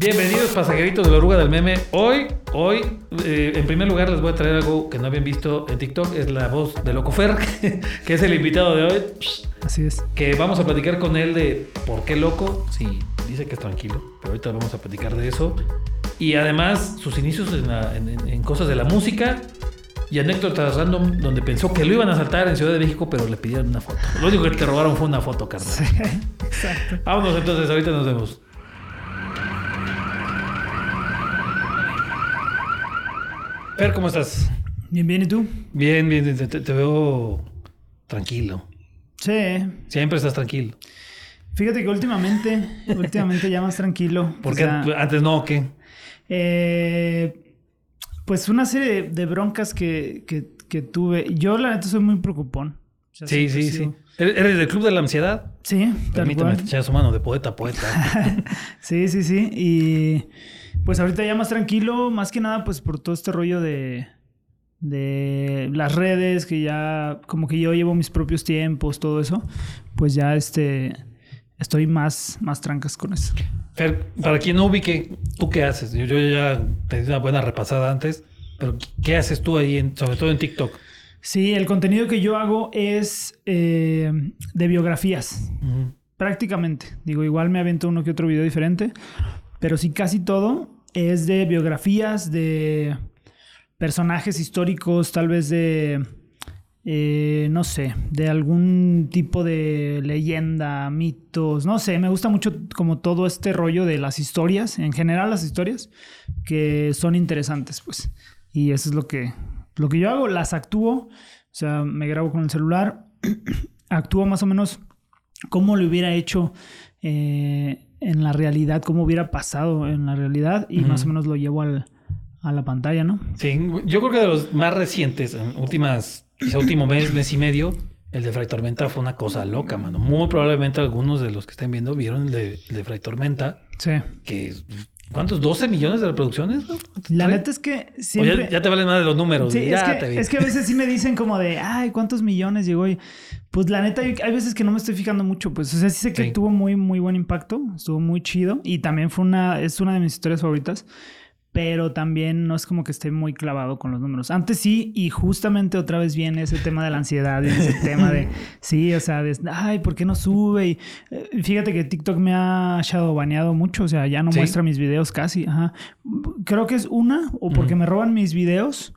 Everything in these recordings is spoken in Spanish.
Bienvenidos pasajeritos de la oruga del meme. Hoy, hoy, eh, en primer lugar les voy a traer algo que no habían visto en TikTok. Es la voz de Locofer, que es el invitado de hoy. Así es. Que vamos a platicar con él de por qué loco. Sí, dice que es tranquilo, pero ahorita vamos a platicar de eso. Y además sus inicios en, la- en- en- cosas de la música y anécdotas random donde pensó que lo iban a saltar en Ciudad de México, pero le pidieron una foto. Lo único que te robaron fue una foto, carnal. Exacto. Vámonos entonces, ahorita nos vemos. Fer, ¿cómo estás? Bien, bien, ¿y tú? Bien, bien, te, veo tranquilo. Sí. Siempre estás tranquilo. Fíjate que últimamente, últimamente ya más tranquilo. Porque O sea, antes no, ¿qué? eh, pues una serie de, de broncas que, que, que tuve. Yo, la neta, soy muy preocupón. O sea, Sí, sí, sí. ¿Eres del club de la ansiedad? Sí, Permíteme echar su mano de poeta a poeta. Sí, sí, sí. Y pues ahorita ya más tranquilo, más que nada, pues por todo este rollo de, de las redes, que ya como que yo llevo mis propios tiempos, todo eso, pues ya este estoy más, más trancas con eso. Fer, para quien no ubique, ¿tú qué haces? Yo, yo ya te di una buena repasada antes, pero ¿qué haces tú ahí, en- sobre todo en TikTok? Sí, el contenido que yo hago es eh, de biografías. Prácticamente. Digo, igual me avento uno que otro video diferente. Pero sí, casi todo es de biografías, de personajes históricos, tal vez de. eh, no sé, de algún tipo de leyenda, mitos, no sé, me gusta mucho como todo este rollo de las historias, en general las historias, que son interesantes, pues. Y eso es lo que, lo que yo hago, las actúo, o sea, me grabo con el celular, actúo más o menos cómo lo hubiera hecho eh, en la realidad, cómo hubiera pasado en la realidad y más o menos lo llevo al- a la pantalla, ¿no? Sí, yo creo que de los más recientes, en últimas, quizá último mes, mes y medio, el de Fray Tormenta fue una cosa loca, mano. Muy probablemente algunos de los que estén viendo vieron el de, el de Fray Tormenta, Sí. que ¿cuántos? ¿12 millones de reproducciones? La neta es que O ya- siempre... ya, te valen más de los números. Sí, ya es te que, es que a veces sí me dicen como de, ay, ¿cuántos millones llegó? Y pues la neta, hay hay veces que no me estoy fijando mucho, pues, o sea, sí sé que Sí. tuvo muy, muy buen impacto, estuvo muy chido y también fue una, es una de mis historias favoritas, pero también no es como que esté muy clavado con los números. Antes sí, y justamente otra vez viene ese tema de la ansiedad y ese tema de, sí, o sea, de, ay, ¿por qué no sube? Y eh, fíjate que TikTok me ha shadowbaneado mucho, o sea, ya no ¿Sí? muestra mis videos casi, ajá. Creo que es una, o porque me roban mis videos,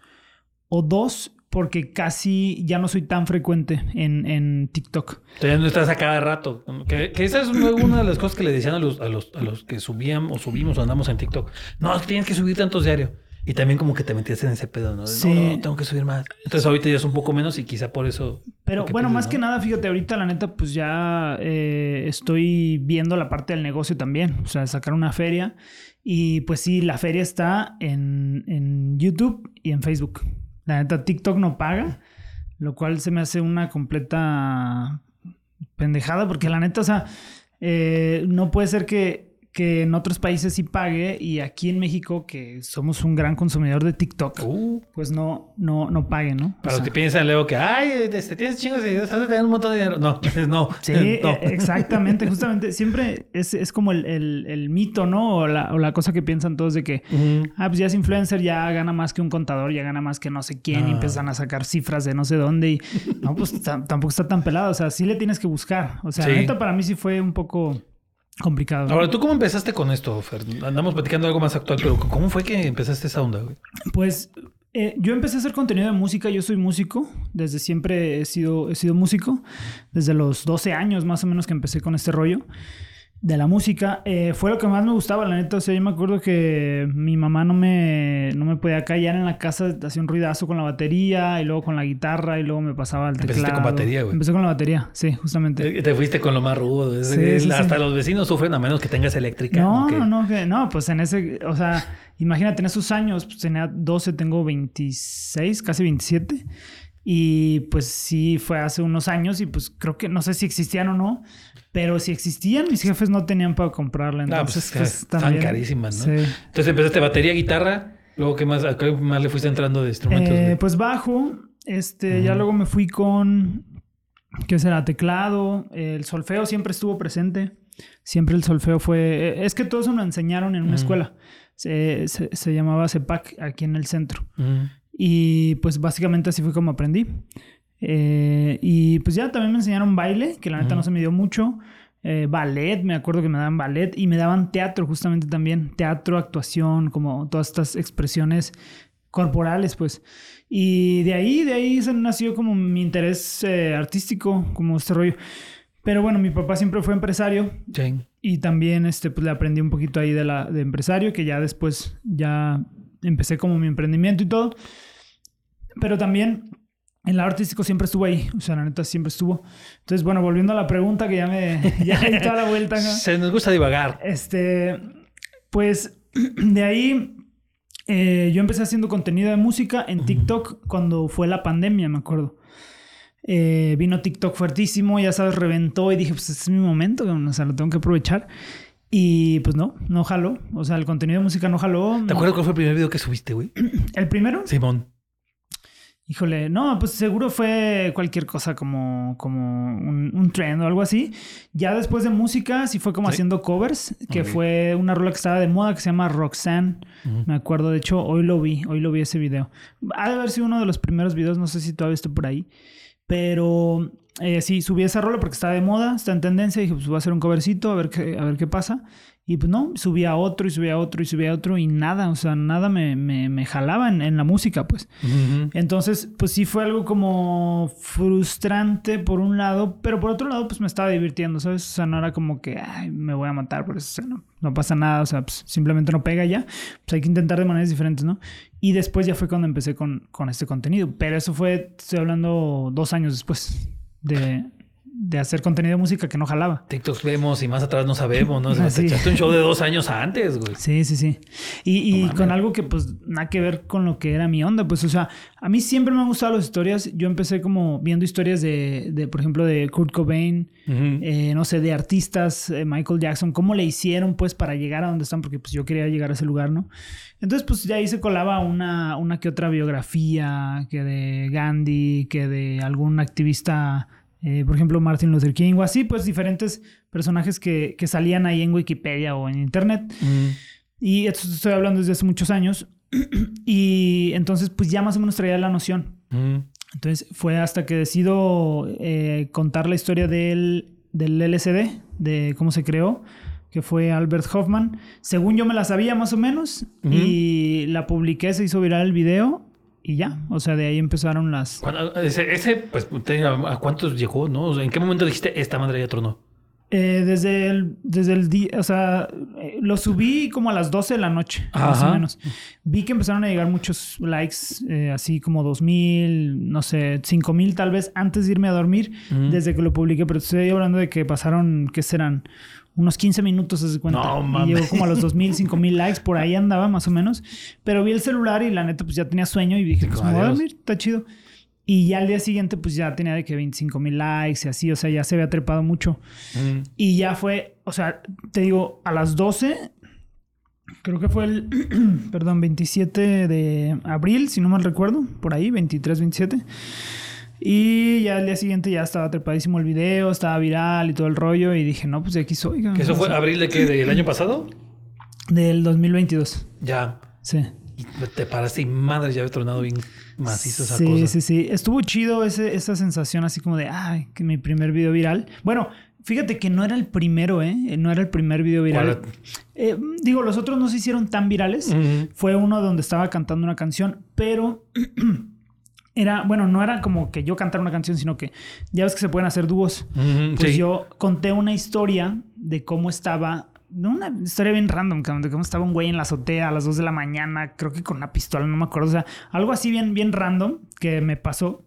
o dos, porque casi ya no soy tan frecuente en, en TikTok. Entonces no estás a cada rato. Que, que esa es una de las cosas que le decían a los, a los, a los que subían o subimos o andamos en TikTok. No, tienes que subir tantos diarios. Y también como que te metías en ese pedo, ¿no? Sí. No, no, tengo que subir más. Entonces ahorita ya es un poco menos y quizá por eso... Pero bueno, más que nada, fíjate, ahorita la neta, pues ya eh, estoy viendo la parte del negocio también. O sea, sacar una feria. Y pues sí, la feria está en, en YouTube y en Facebook. La neta, TikTok no paga, lo cual se me hace una completa pendejada, porque la neta, o sea, eh, no puede ser que, que en otros países sí pague y aquí en México, que somos un gran consumidor de TikTok, Uh, pues no, no, no pague, ¿no? O para los sea, que piensan luego que, ay, este, tienes chingos de seguidores, has de tener un montón de dinero. No, no. Sí, no. e- exactamente, justamente. Siempre es, es como el, el- el mito, ¿no? O la, o la cosa que piensan todos de que, ah, pues ya es influencer, ya gana más que un contador, ya gana más que no sé quién, y No. empiezan a sacar cifras de no sé dónde. Y no, pues ta- tampoco está tan pelado. O sea, sí le tienes que buscar. O sea, Sí. la neta para mí sí fue un poco complicado. ¿no? Ahora, ¿tú cómo empezaste con esto, Fer? Andamos platicando algo más actual, pero ¿cómo fue que empezaste esa onda, güey? Pues eh, yo empecé a hacer contenido de música, yo soy músico, desde siempre he sido, he sido músico, desde los 12 años más o menos que empecé con este rollo de la música. Eh, fue lo que más me gustaba, la neta, o sea, yo me acuerdo que mi mamá no me, no me podía callar en la casa, hacía un ruidazo con la batería y luego con la guitarra y luego me pasaba al teclado. Empezaste con batería, güey. Empecé con la batería, sí, justamente. Te te fuiste con lo más rudo. Sí, sí, hasta sí. los vecinos sufren a menos que tengas eléctrica. No, no, no, que- no, pues en ese, o sea, imagínate, en esos años, pues tenía 12, tengo 26, casi 27. Y pues sí, fue hace unos años y pues creo que no sé si existían o no, pero si existían, mis jefes no tenían para comprarla. No, pues, Entonces, pues, están también- carísimas, ¿no? Sí. Entonces empezaste batería, guitarra. Luego, ¿qué más, a qué más le fuiste entrando de instrumentos? Eh, pues bajo, este, ya luego me fui con, ¿qué será? Teclado, el solfeo siempre estuvo presente. Siempre el solfeo fue... Es que todo eso me enseñaron en una escuela. Se, se, llamaba CEPAC aquí en el centro. Y pues básicamente así fue como aprendí. Eh, y pues ya también me enseñaron baile, que la neta no se me dio mucho. Eh, ballet, me acuerdo que me daban ballet y me daban teatro justamente también. Teatro, actuación, como todas estas expresiones corporales, pues. Y de ahí, de ahí se nació como mi interés eh, artístico, como este rollo. Pero bueno, mi papá siempre fue empresario. Y también este, pues, le aprendí un poquito ahí de, la, de empresario, que ya después ya empecé como mi emprendimiento y todo. Pero también el artístico siempre estuvo ahí, o sea, la neta siempre estuvo. Entonces, bueno, volviendo a la pregunta que ya me ya di toda la vuelta. Se nos gusta divagar. Este, pues de ahí eh, yo empecé haciendo contenido de música en TikTok cuando fue la pandemia, me acuerdo. Eh, vino TikTok fuertísimo, ya sabes, reventó y dije, pues este es mi momento, o sea, lo tengo que aprovechar. Y pues no, no jaló. O sea, el contenido de música no jaló. ¿Te acuerdas cuál fue el primer video que subiste, güey? ¿El primero? Simón. Híjole, no, pues seguro fue cualquier cosa como, como un, un trend o algo así. Ya después de música, sí fue como haciendo covers, que fue una rola que estaba de moda que se llama Roxanne. Me acuerdo, de hecho, hoy lo vi, hoy lo vi ese video. Ha de haber sido uno de los primeros videos, no sé si todavía está por ahí. Pero eh, sí, subí esa rola porque está de moda, está en tendencia. Y dije, pues voy a hacer un covercito, a ver qué, a ver qué pasa. Y pues no, subía otro y subía otro y subía otro y nada, o sea, nada me, me, me jalaba en, la música, pues. Entonces, pues sí fue algo como frustrante por un lado, pero por otro lado, pues me estaba divirtiendo, ¿sabes? O sea, no era como que, ay, me voy a matar por eso, o sea, no, no pasa nada, o sea, pues simplemente no pega ya. Pues hay que intentar de maneras diferentes, ¿no? Y después ya fue cuando empecé con, con este contenido, pero eso fue, estoy hablando dos años después de, de hacer contenido de música que no jalaba. TikToks vemos y más atrás no sabemos, ¿no? Te echaste un show de dos años antes, güey. Sí, sí, sí. Y, y con algo que pues nada que ver con lo que era mi onda, pues o sea, a mí siempre me han gustado las historias. Yo empecé como viendo historias de, de por ejemplo, de Kurt Cobain, eh, no sé, de artistas, eh, Michael Jackson, cómo le hicieron pues para llegar a donde están, porque pues yo quería llegar a ese lugar, ¿no? Entonces pues ya ahí se colaba una, una que otra biografía, que de Gandhi, que de algún activista eh, por ejemplo, Martin Luther King o así, pues diferentes personajes que, que salían ahí en Wikipedia o en Internet. Mm. Y esto estoy hablando desde hace muchos años. y entonces, pues ya más o menos traía la noción. Mm. Entonces fue hasta que decido eh, contar la historia del, del LCD, de cómo se creó, que fue Albert Hoffman. Según yo me la sabía más o menos y la publiqué, se hizo viral el video y ya, o sea, de ahí empezaron las... ese, pues, ¿a cuántos llegó, no? ¿En qué momento dijiste, esta madre ya tronó? Eh, desde el, desde el día, o sea, eh, lo subí como a las 12 de la noche, más o menos. Vi que empezaron a llegar muchos likes, eh, así como 2000, no sé, 5000 tal vez, antes de irme a dormir, desde que lo publiqué, pero estoy hablando de que pasaron, ¿qué serán? Unos 15 minutos, se cuenta. No, y llegó como a los 2000, 5000 likes, por ahí andaba más o menos. Pero vi el celular y la neta, pues ya tenía sueño y dije, pues me voy a dormir, está chido. Y ya al día siguiente, pues ya tenía de que 25 mil likes y así, o sea, ya se había trepado mucho. Mm. Y ya fue, o sea, te digo, a las 12, creo que fue el, perdón, 27 de abril, si no mal recuerdo, por ahí, 23, 27. Y ya al día siguiente ya estaba trepadísimo el video, estaba viral y todo el rollo. Y dije, no, pues de aquí soy. ¿Que eso fue abril de qué? ¿Del año pasado? Del 2022. Ya. Sí. Y te paraste y madre, ya había tronado bien macizo esa sí, cosa. Sí, sí, sí. Estuvo chido ese, esa sensación así como de, ay, que mi primer video viral. Bueno, fíjate que no era el primero, ¿eh? No era el primer video viral. Eh, digo, los otros no se hicieron tan virales. Fue uno donde estaba cantando una canción, pero era, bueno, no era como que yo cantara una canción, sino que ya ves que se pueden hacer dúos. pues yo conté una historia de cómo estaba, una historia bien random, de cómo estaba un güey en la azotea a las 2 de la mañana, creo que con una pistola, no me acuerdo, o sea, algo así bien, bien random que me pasó.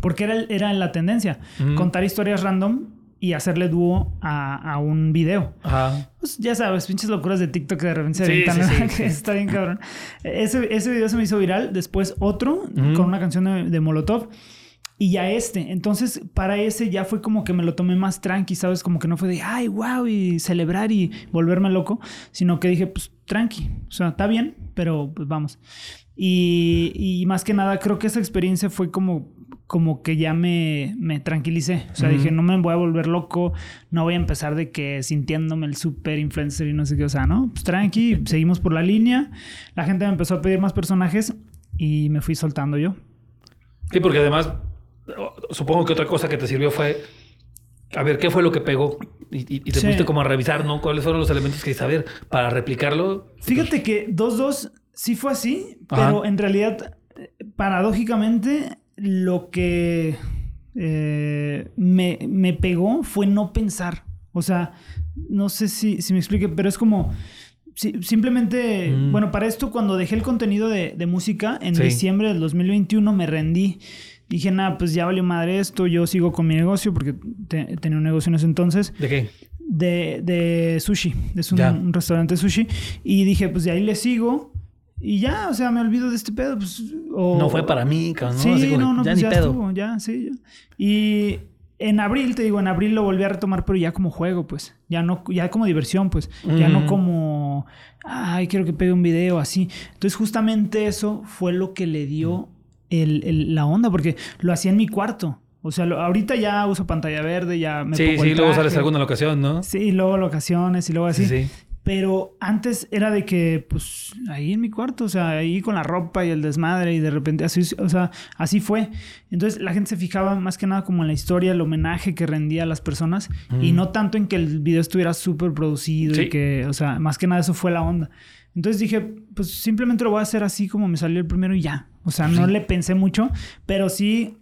Porque era, era la tendencia, contar historias random y hacerle dúo a, un video. Ajá. Pues ya sabes, pinches locuras de TikTok que de repente se sí, Está bien cabrón. Ese, ese video se me hizo viral. Después otro con una canción de, Molotov. Y ya este. Entonces, para ese ya fue como que me lo tomé más tranqui, ¿sabes? Como que no fue de, ay, wow, y celebrar y volverme loco. Sino que dije, pues tranqui. O sea, está bien, pero pues vamos. Y, y más que nada, creo que esa experiencia fue como como que ya me, me tranquilicé. O sea, dije, no me voy a volver loco, no voy a empezar de que sintiéndome el super influencer y no sé qué. O sea, no, pues tranqui, seguimos por la línea. La gente me empezó a pedir más personajes y me fui soltando yo. Sí, porque además, supongo que otra cosa que te sirvió fue a ver qué fue lo que pegó y, te fuiste como a revisar, ¿no? ¿Cuáles fueron los elementos que saber para replicarlo? Fíjate que 2-2 sí fue así, pero en realidad, paradójicamente, lo que eh, me, pegó fue no pensar. O sea, no sé si, me explique, pero es como... simplemente, mm. bueno, para esto cuando dejé el contenido de, música en diciembre del 2021 me rendí. Dije, nada, pues ya valió madre esto, yo sigo con mi negocio porque tenía un negocio en ese entonces. ¿De qué? De, sushi, es un, un, restaurante de sushi. Y dije, pues de ahí le sigo. Y ya, o sea, me olvido de este pedo. Pues, no fue para mí, cabrón. Sí, no, no, ya pues ya estuvo, ya, sí. Y en abril, te digo, en abril lo volví a retomar, pero ya como juego, pues. Ya no, ya como diversión, pues. Ya no como, ay, quiero que pegue un video así. Entonces, justamente eso fue lo que le dio el, la onda, porque lo hacía en mi cuarto. O sea, ahorita ya uso pantalla verde, ya me Sí, sí, luego sales alguna ocasión, ¿no? Sí, luego locaciones y luego así. Sí, sí. Pero antes era de que, pues, ahí en mi cuarto, o sea, ahí con la ropa y el desmadre y de repente así, o sea, así fue. Entonces la gente se fijaba más que nada como en la historia, el homenaje que rendía a las personas y no tanto en que el video estuviera súper producido y que, o sea, más que nada eso fue la onda. Entonces dije, pues simplemente lo voy a hacer así como me salió el primero y ya. O sea, no le pensé mucho, pero sí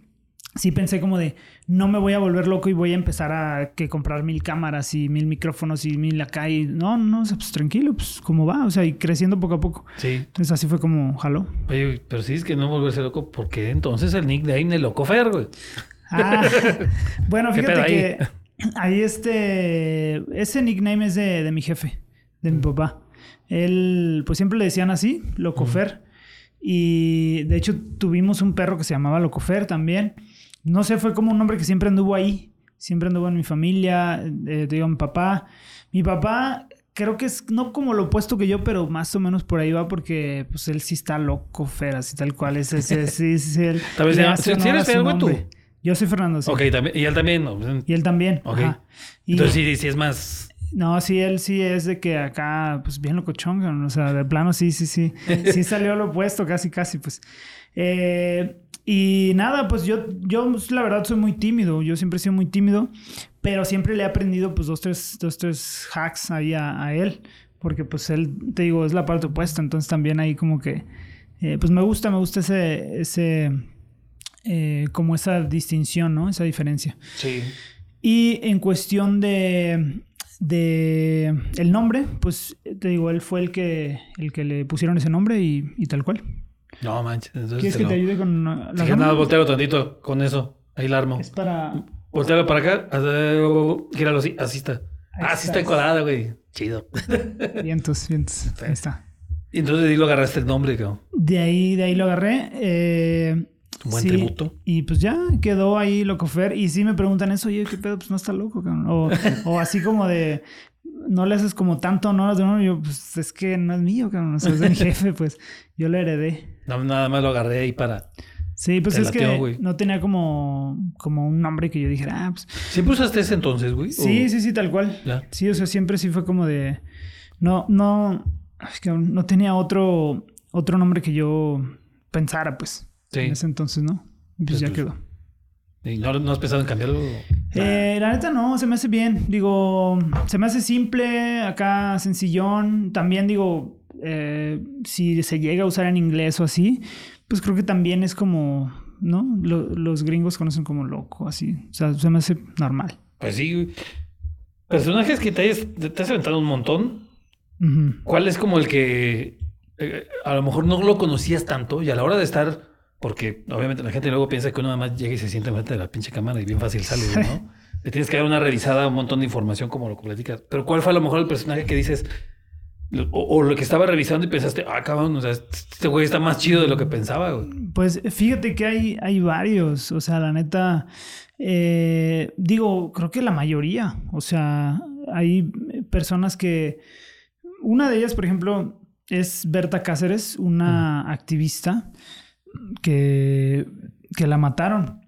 sí pensé como de no me voy a volver loco y voy a empezar a que comprar mil cámaras y mil micrófonos y mil acá y no, no, pues tranquilo, pues como va, o sea, y creciendo poco a poco. Sí. Entonces así fue como jaló. Oye, pero sí es que no volverse loco, porque entonces el nickname de Loco Fer, güey. Ah, bueno, fíjate que ahí este, ese nickname es de, de mi jefe, de mi papá. Él, pues siempre le decían así, Locofer. Y de hecho tuvimos un perro que se llamaba Locofer también no sé, fue como un hombre que siempre anduvo ahí, siempre anduvo en mi familia, eh, digo, mi papá. Mi papá creo que es no como lo opuesto que yo, pero más o menos por ahí va porque pues él sí está loco, Fer, así tal cual. Es, ese sí, sí, él. Tal vez ¿Sí eres algo tú? Yo soy Fernando, sí. Ok, y él también, ¿no? Y él también. Ok. Entonces sí, sí es más... No, sí, él sí es de que acá, pues bien locochón, o sea, de plano sí, sí, sí. Sí salió lo opuesto, casi, casi, pues. Eh, y nada, pues yo, yo pues, la verdad soy muy tímido, yo siempre he sido muy tímido, pero siempre le he aprendido pues dos, tres, dos, tres hacks ahí a, él, porque pues él, te digo, es la parte opuesta, entonces también ahí como que, eh, pues me gusta, me gusta ese, ese, eh, como esa distinción, ¿no? Esa diferencia. Sí. Y en cuestión de, de el nombre, pues te digo, él fue el que, el que le pusieron ese nombre y, y tal cual. No manches. Entonces ¿Quieres que te ayude con la Si nada, voltealo tantito con eso. Ahí la armo. Es para. Voltealo para acá. Gíralo así. Así está. ah, sí está encuadrada, güey. Chido. Vientos, vientos. Ahí está. Y entonces de ahí lo agarraste el nombre, cabrón. De ahí, de ahí lo agarré. Eh, un buen tributo. Y pues ya quedó ahí Locofer. Y sí me preguntan eso, oye, ¿qué pedo? Pues no está loco, cabrón. O, o así como de, no le haces como tanto honor no, yo, pues es que no es mío, cabrón. O sea, es de mi jefe, pues yo lo heredé. No, nada más lo agarré ahí para. Sí, pues es que no tenía como, como un nombre que yo dijera, ah, pues. ¿Siempre usaste ese entonces, güey? Sí, sí, sí, tal cual. Sí, o sea, siempre sí fue como de. No, no. Es que no tenía otro, otro nombre que yo pensara, pues. Sí. En ese entonces, ¿no? Pues, pues ya pues, quedó. ¿Y no, has pensado en cambiarlo? Eh, la neta no, se me hace bien. Digo, se me hace simple, acá sencillón. También digo, eh, si se llega a usar en inglés o así, pues creo que también es como, ¿no? los gringos conocen como loco, así. O sea, se me hace normal. Pues sí. Personajes que te, te has aventado un montón. ¿Cuál es como el que eh, a lo mejor no lo conocías tanto y a la hora de estar porque obviamente la gente luego piensa que uno nada más llega y se siente enfrente de la pinche cámara y bien fácil sale, ¿no? Le tienes que dar una revisada, un montón de información como lo platicas. Pero ¿cuál fue a lo mejor el personaje que dices, o, lo que estaba revisando y pensaste, ah, cabrón, o sea, este güey está más chido de lo que pensaba, güey? Pues fíjate que hay, hay varios, o sea, la neta, eh, digo, creo que la mayoría, o sea, hay personas que, una de ellas, por ejemplo, es Berta Cáceres, una activista que, que la mataron.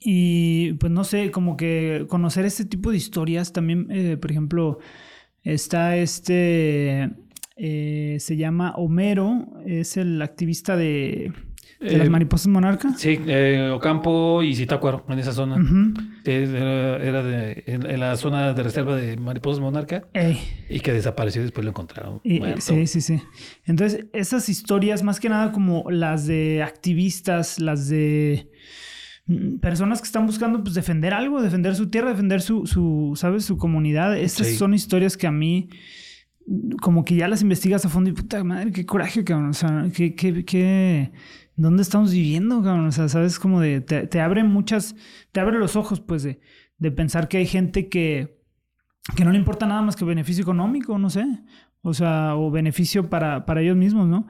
Y pues no sé, como que conocer este tipo de historias también, eh, por ejemplo, está este, eh, se llama Homero, es el activista de, de las Eh, mariposas monarca. Sí, eh, Ocampo y Zitácuaro, en esa zona. Era, era de, en, en la zona de reserva de Mariposas Monarca Ey. y que desapareció y después lo encontraron. Y- sí, sí, sí. Entonces, esas historias, más que nada como las de activistas, las de personas que están buscando pues defender algo, defender su tierra, defender su, su ¿sabes? Su comunidad. Esas Sí. son historias que a mí mm, como que ya las investigas a fondo y puta madre, qué coraje, cabrón. O sea, qué, qué, qué- ¿dónde estamos viviendo, cabrón? O sea, sabes como de, te, te abre muchas, te abre los ojos, pues, de, de pensar que hay gente que, que no le importa nada más que beneficio económico, no sé. O sea, o beneficio para, para ellos mismos, ¿no?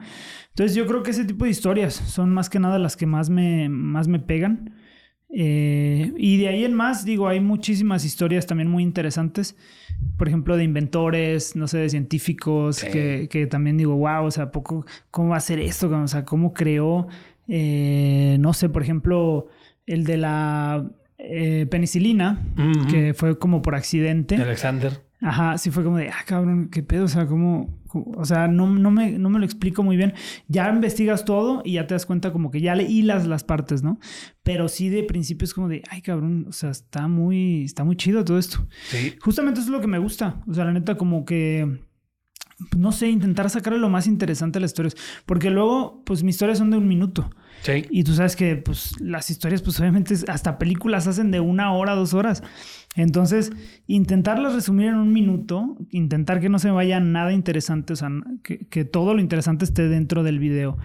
Entonces yo creo que ese tipo de historias son más que nada las que más me, más me pegan. Eh, y de ahí en más, digo, hay muchísimas historias también muy interesantes. Por ejemplo, de inventores, no sé, de científicos, Sí. que, que también digo, wow, o sea, poco, ¿cómo va a ser esto? O sea, ¿cómo creó, eh, no sé, por ejemplo, el de la eh, penicilina, que fue como por accidente? Alexander. Ajá, sí fue como de, ah, cabrón, qué pedo, o sea, como, o sea, no, no, me, no me lo explico muy bien. Ya investigas todo y ya te das cuenta como que ya le hilas las partes, ¿no? Pero sí de principio es como de, ay, cabrón, o sea, está muy, está muy chido todo esto. Sí. Justamente eso es lo que me gusta, o sea, la neta como que, no sé, intentar sacarle lo más interesante a las historias, porque luego, pues mis historias son de un minuto. Sí. Y tú sabes que pues las historias pues obviamente hasta películas hacen de una hora, dos horas. Entonces, intentarlas resumir en un minuto, intentar que no se vaya nada interesante, o sea, que, que todo lo interesante esté dentro del video.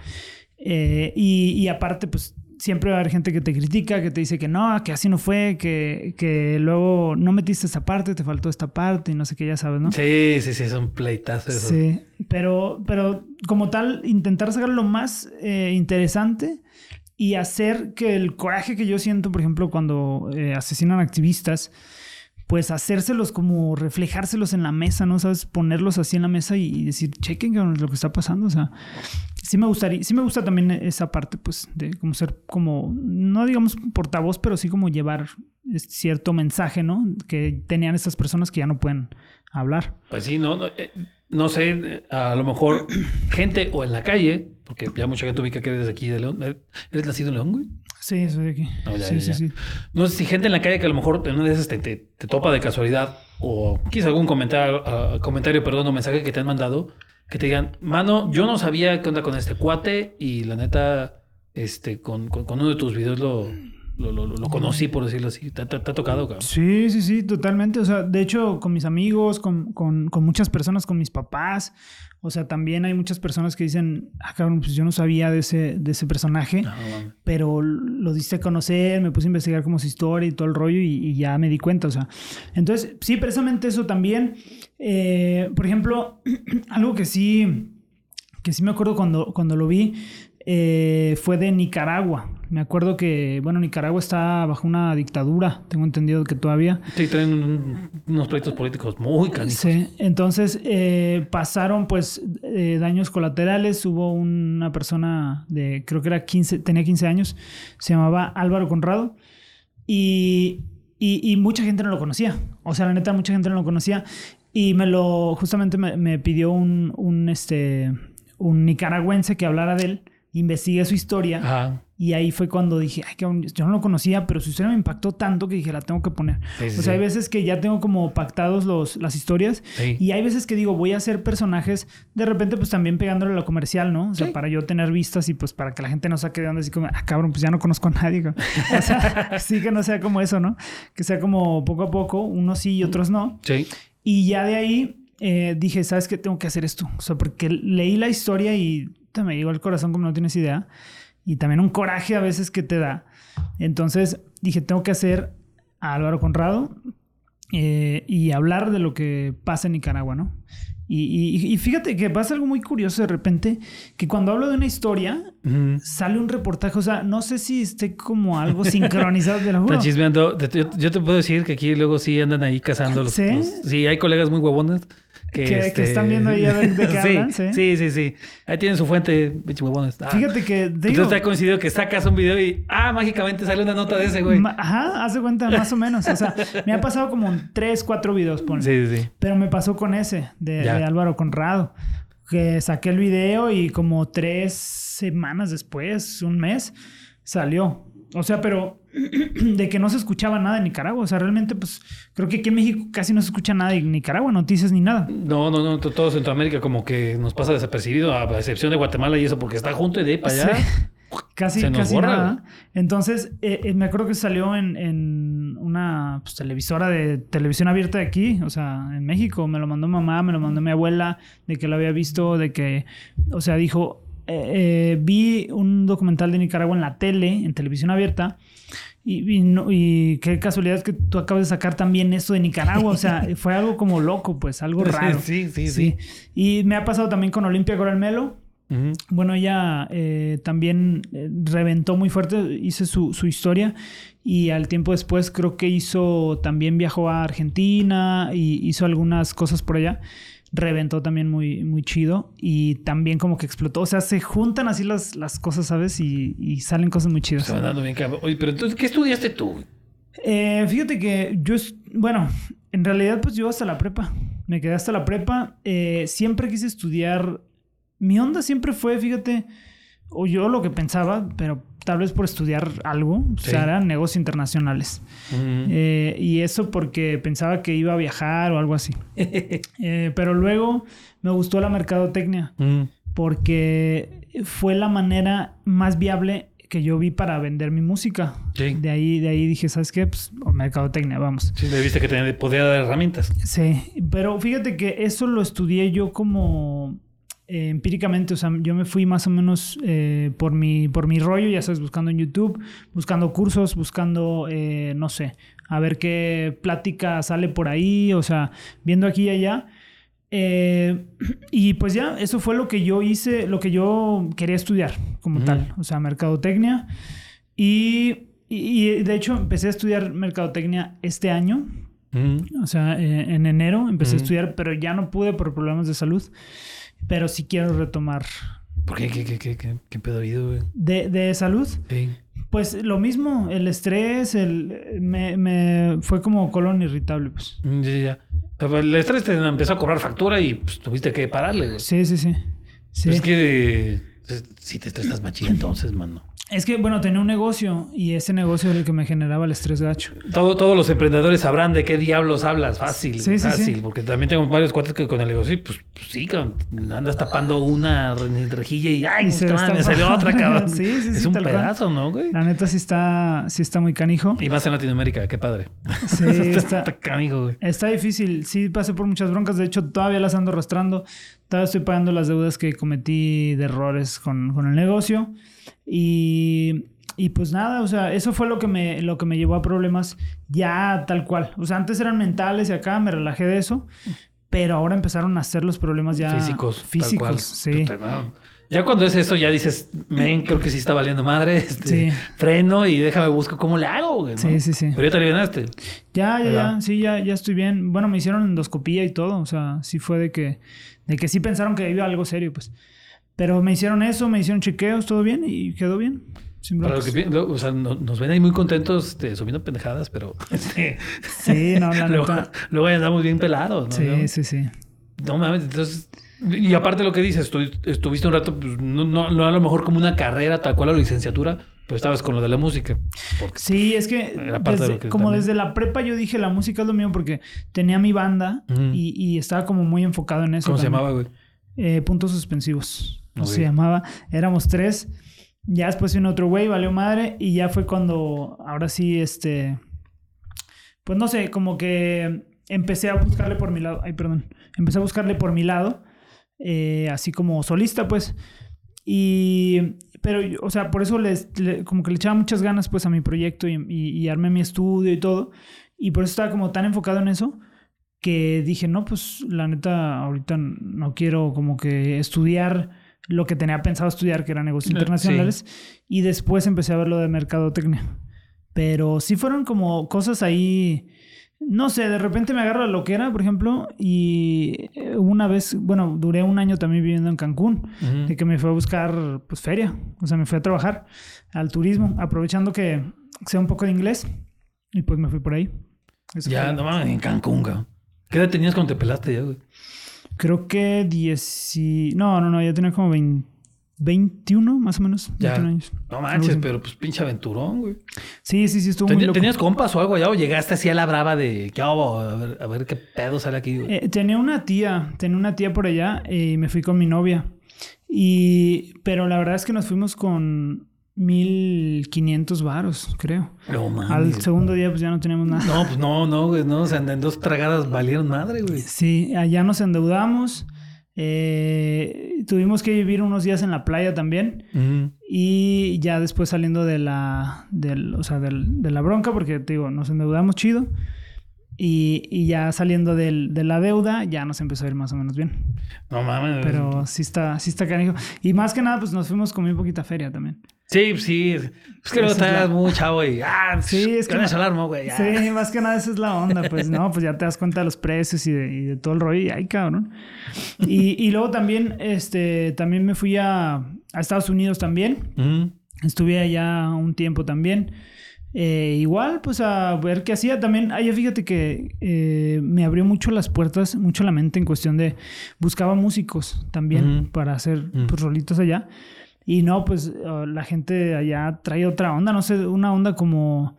Eh, y, y aparte, pues siempre va a haber gente que te critica, que te dice que no, que así no fue, que, que luego no metiste esta parte, te faltó esta parte y no sé qué, ya sabes, ¿no? Sí, sí, sí, son pleitazos. Sí, pero, pero como tal, intentar sacar lo más eh, interesante y hacer que el coraje que yo siento, por ejemplo, cuando eh, asesinan activistas, pues hacérselos como reflejárselos en la mesa, ¿no? Sabes, ponerlos así en la mesa y, y decir, chequen lo que está pasando. O sea, sí me gustaría, sí me gusta también esa parte, pues, de como ser como, no digamos portavoz, pero sí como llevar cierto mensaje, ¿no? Que tenían estas personas que ya no pueden hablar. Pues sí, no, no, eh, no sé, a lo mejor gente o en la calle, porque ya mucha gente ubica que eres de aquí de León. ¿Eres nacido en León, güey? Sí, soy de aquí. No, ya, sí, ya, sí, ya. sí. No sé si gente en la calle que a lo mejor en una de esas te, te- te topa de casualidad o quizá algún comentario, ah, comentario, perdón, o mensaje que te han mandado que te digan, mano, yo no sabía qué onda con este cuate y la neta, este, con, con- con uno de tus videos lo, lo, lo- lo conocí, por decirlo así. ¿Te, te- te ha tocado, cabrón? Sí, sí, sí, totalmente. O sea, de hecho, con mis amigos, con, con- con muchas personas, con mis papás. O sea, también hay muchas personas que dicen, ah, cabrón, pues yo no sabía de ese, de ese personaje, No, mames. pero lo diste a conocer, me puse a investigar como su historia y todo el rollo y, y ya me di cuenta. O sea, entonces, sí, precisamente eso también. Eh, por ejemplo, algo que sí, que sí me acuerdo cuando, cuando lo vi, eh, fue de Nicaragua. Me acuerdo que, bueno, Nicaragua está bajo una dictadura, tengo entendido que todavía. Sí, traen un- unos proyectos políticos muy canijos. Sí, entonces eh, pasaron pues eh, daños colaterales. Hubo una persona de, creo que era 15, tenía 15 años, se llamaba Álvaro Conrado y, y, y mucha gente no lo conocía. O sea, la neta, mucha gente no lo conocía y me lo, justamente me, me pidió un, un, este, un nicaragüense que hablara de él. Investigué su historia. Ajá. Y ahí fue cuando dije, ay, cabrón, yo no lo conocía, pero su historia me impactó tanto que dije, la tengo que poner. Sí, sí, o sea, hay veces que ya tengo como pactados los, las historias y hay veces que digo, voy a hacer personajes, de repente pues también pegándole a lo comercial, ¿no? O sea, para yo tener vistas y pues para que la gente no saque de onda así como, ah, cabrón, pues ya no conozco a nadie. cabrón". O sea, sí que no sea como eso, ¿no? Que sea como poco a poco, unos sí y otros no. Sí. Y ya de ahí eh, dije, ¿sabes qué? Tengo que hacer esto. O sea, porque leí la historia y puta, me llegó al corazón como no tienes idea. Y también un coraje a veces que te da. Entonces dije, tengo que hacer a Álvaro Conrado eh, y hablar de lo que pasa en Nicaragua, ¿no? Y, y- y fíjate que pasa algo muy curioso de repente, que cuando hablo de una historia, sale un reportaje. O sea, no sé si esté como algo sincronizado, te lo juro. Yo, yo te puedo decir que aquí luego sí andan ahí cazando los. ¿Sí? los- sí, hay colegas muy huevones Que, que, este, están viendo ahí a ver de qué sí, hablan, ¿sí? sí, sí, sí. Ahí tienen su fuente, pinche huevones. Ah. Fíjate que... Digo, Entonces te ha coincidido que sacas un video y, ah, mágicamente sale una nota de ese, güey. Ajá, haz de cuenta, más o menos. O sea, me ha pasado como en tres, cuatro videos, ponle. Sí, sí, sí. Pero me pasó con ese, de, de Álvaro Conrado. Que saqué el video y como tres semanas después, un mes, salió. O sea, pero de que no se escuchaba nada en Nicaragua. O sea, realmente, pues, creo que aquí en México casi no se escucha nada en Nicaragua, noticias ni nada. No, no, no, to- todo Centroamérica como que nos pasa desapercibido, a excepción de Guatemala y eso, porque está junto y de ahí para allá. Sí. Casi, Se nos casi borra, nada. Entonces, eh, eh, me acuerdo que salió en, en una pues, televisora de televisión abierta de aquí, o sea, en México. Me lo mandó mamá, me lo mandó mi abuela, de que lo había visto, de que, o sea, dijo, eh, vi un documental de Nicaragua en la tele, en televisión abierta. Y, y, no- y qué casualidad que tú acabas de sacar también esto de Nicaragua. O sea, fue algo como loco, pues, algo raro. Sí, sí, sí. Y me ha pasado también con Olimpia Coral Melo. Ujú. Bueno, ella eh, también eh, reventó muy fuerte, hice su, su historia y al tiempo después creo que hizo, también viajó a Argentina y hizo algunas cosas por allá. Reventó también muy, muy chido y también como que explotó. O sea, se juntan así las, las cosas, ¿sabes? Y, y salen cosas muy chidas. Se van dando bien cabrón. Oye, pero entonces, ¿qué estudiaste tú? Eh, fíjate que yo, bueno, en realidad pues yo hasta la prepa, me quedé hasta la prepa, Eh, siempre quise estudiar, mi onda siempre fue, fíjate, o yo lo que pensaba, pero tal vez por estudiar algo, o Sí. sea, eran negocios internacionales. Eh, y eso porque pensaba que iba a viajar o algo así. Eh, pero luego me gustó la mercadotecnia Ujú. porque fue la manera más viable que yo vi para vender mi música. Sí. De ahí, de ahí dije, ¿sabes qué? Pues o mercadotecnia, vamos. Sí, me viste que tenía, podía dar herramientas. Sí, pero fíjate que eso lo estudié yo como eh, empíricamente, o sea, yo me fui más o menos eh, por, mi, por mi rollo, ya sabes, buscando en YouTube, buscando cursos, buscando, eh, no sé, a ver qué plática sale por ahí, o sea, viendo aquí y allá. Eh, y pues ya, eso fue lo que yo hice, lo que yo quería estudiar como tal, o sea, mercadotecnia. Y, y- y de hecho empecé a estudiar mercadotecnia este año, o sea, eh, en enero empecé a estudiar, pero ya no pude por problemas de salud. Pero sí quiero retomar. ¿Por qué? ¿Qué, qué, qué, qué, qué pedo ha habido, güey? De, de salud, Sí. pues lo mismo, el estrés, el, me, me fue como colon irritable, pues. Mm, Ya, ya. Pero El estrés te empezó a cobrar factura y pues, tuviste que pararle, güey. Sí, sí, sí. Sí. Pues es que si te estresas machín entonces, mano. Es que, bueno, tenía un negocio y ese negocio era el que me generaba el estrés gacho. Todo, todos los emprendedores sabrán de qué diablos hablas. Fácil, Sí, fácil. sí. Porque también tengo varios cuates que con el negocio, pues, pues sí, andas tapando una re- rejilla y ¡ay! Y se me salió otra, cabrón. Sí, sí, es sí, un tal cual. pedazo, ¿no, güey? La neta sí está, sí está muy canijo. Y más en Latinoamérica, qué padre. Sí, está, está, canijo, güey. Está difícil, sí pasé por muchas broncas, de hecho todavía las ando arrastrando, todavía estoy pagando las deudas que cometí de errores con, con el negocio y, y pues nada, o sea, eso fue lo que, me, lo que me llevó a problemas ya tal cual, o sea, antes eran mentales y acá me relajé de eso, pero ahora empezaron a ser los problemas ya Físicos. físicos, sí. Ya cuando es eso, ya dices, men, creo que sí está valiendo madre. Este, Sí. Freno y déjame busco cómo le hago, güey. ¿no? Sí, sí, sí. Pero ya te alivianaste. Ya, ya, ¿Verdad? ya, sí, ya, ya estoy bien. Bueno, me hicieron endoscopía y todo, o sea, sí fue de que, de que sí pensaron que iba algo serio, pues. Pero me hicieron eso, me hicieron chequeos, todo bien y quedó bien. Sin Para los broncas. que lo- o sea, no- nos ven ahí muy contentos este, subiendo pendejadas, pero este, Sí, no, la luego, neta. luego ya andamos bien pelados, ¿no? Sí, ¿No? sí, sí. No mames, entonces. Y aparte lo que dices, estu- estuviste un rato, pues, no, no, no a lo mejor como una carrera, tal cual la licenciatura, pero estabas con lo de la música. Sí, es que, de lo como también- desde la prepa yo dije la música es lo mío porque tenía mi banda y, y estaba como muy enfocado en eso. ¿Cómo se llamaba, güey? Eh, puntos suspensivos. Ok. Se llamaba. Éramos tres. Ya después vino otro güey, valió madre. Y ya fue cuando, ahora sí, este. Pues no sé, como que empecé a buscarle por mi lado. Ay, perdón. Empecé a buscarle por mi lado. eh, así como solista, pues. Y. Pero, o sea, por eso les, le- como que le echaba muchas ganas, pues, a mi proyecto y, y- y armé mi estudio y todo. Y por eso estaba como tan enfocado en eso que dije, no, pues la neta, ahorita no quiero como que estudiar lo que tenía pensado estudiar, que eran negocios Eh, internacionales, y después empecé a ver lo de mercadotecnia. Pero sí fueron como cosas ahí no sé, de repente me agarra la loquera, por ejemplo, y eh, una vez, bueno, duré un año también viviendo en Cancún, Ujú. de que me fue a buscar, pues, feria, o sea, me fui a trabajar al turismo, aprovechando que sé un poco de inglés, y pues me fui por ahí. Eso Ya, no mames, en Cancún, cabrón. ¿Qué edad tenías cuando te pelaste ya, güey? Creo que 10 y... No, no, no, ya tenía como 20 21, más o menos. Ya. 21 años. No manches, pero pues pinche aventurón, güey. Sí, sí, sí, estuvo muy ¿Ten- loco. ¿Tenías compas o algo allá o llegaste así a la brava de qué hago? A ver, a ver qué pedo sale aquí, güey? Eh, tenía una tía, tenía una tía por allá y me fui con mi novia. Y, pero la verdad es que nos fuimos con 1500 varos, creo. No Al mames. segundo día pues ya no teníamos nada. No, pues no, no, güey. No, o sea, en dos tragadas valieron madre, güey. Sí, allá nos endeudamos. eh, tuvimos que vivir unos días en la playa también. Y ya después saliendo de la, del, o sea, del- de la bronca, porque te digo, nos endeudamos chido. Y, y ya saliendo del- de la deuda, ya nos empezó a ir más o menos bien. No mames. Pero sí está, sí está canijo. Y más que nada, pues nos fuimos con muy poquita feria también. Sí, sí. Es que luego estás muy chavo y. Ah, Sí, es que Con eso alarmo, güey. Sí, más que nada esa es la onda. Pues no, pues ya te das cuenta de los precios y de, y de todo el rollo. Y ay, cabrón. Y, y luego también, este, también me fui a, a Estados Unidos también. Estuve allá un tiempo también. Eh, igual, pues a ver qué hacía. También, allá fíjate que eh, me abrió mucho las puertas, mucho la mente en cuestión de buscaba músicos también para hacer pues, rolitos allá. Y no, pues uh, la gente allá trae otra onda, no sé, una onda como,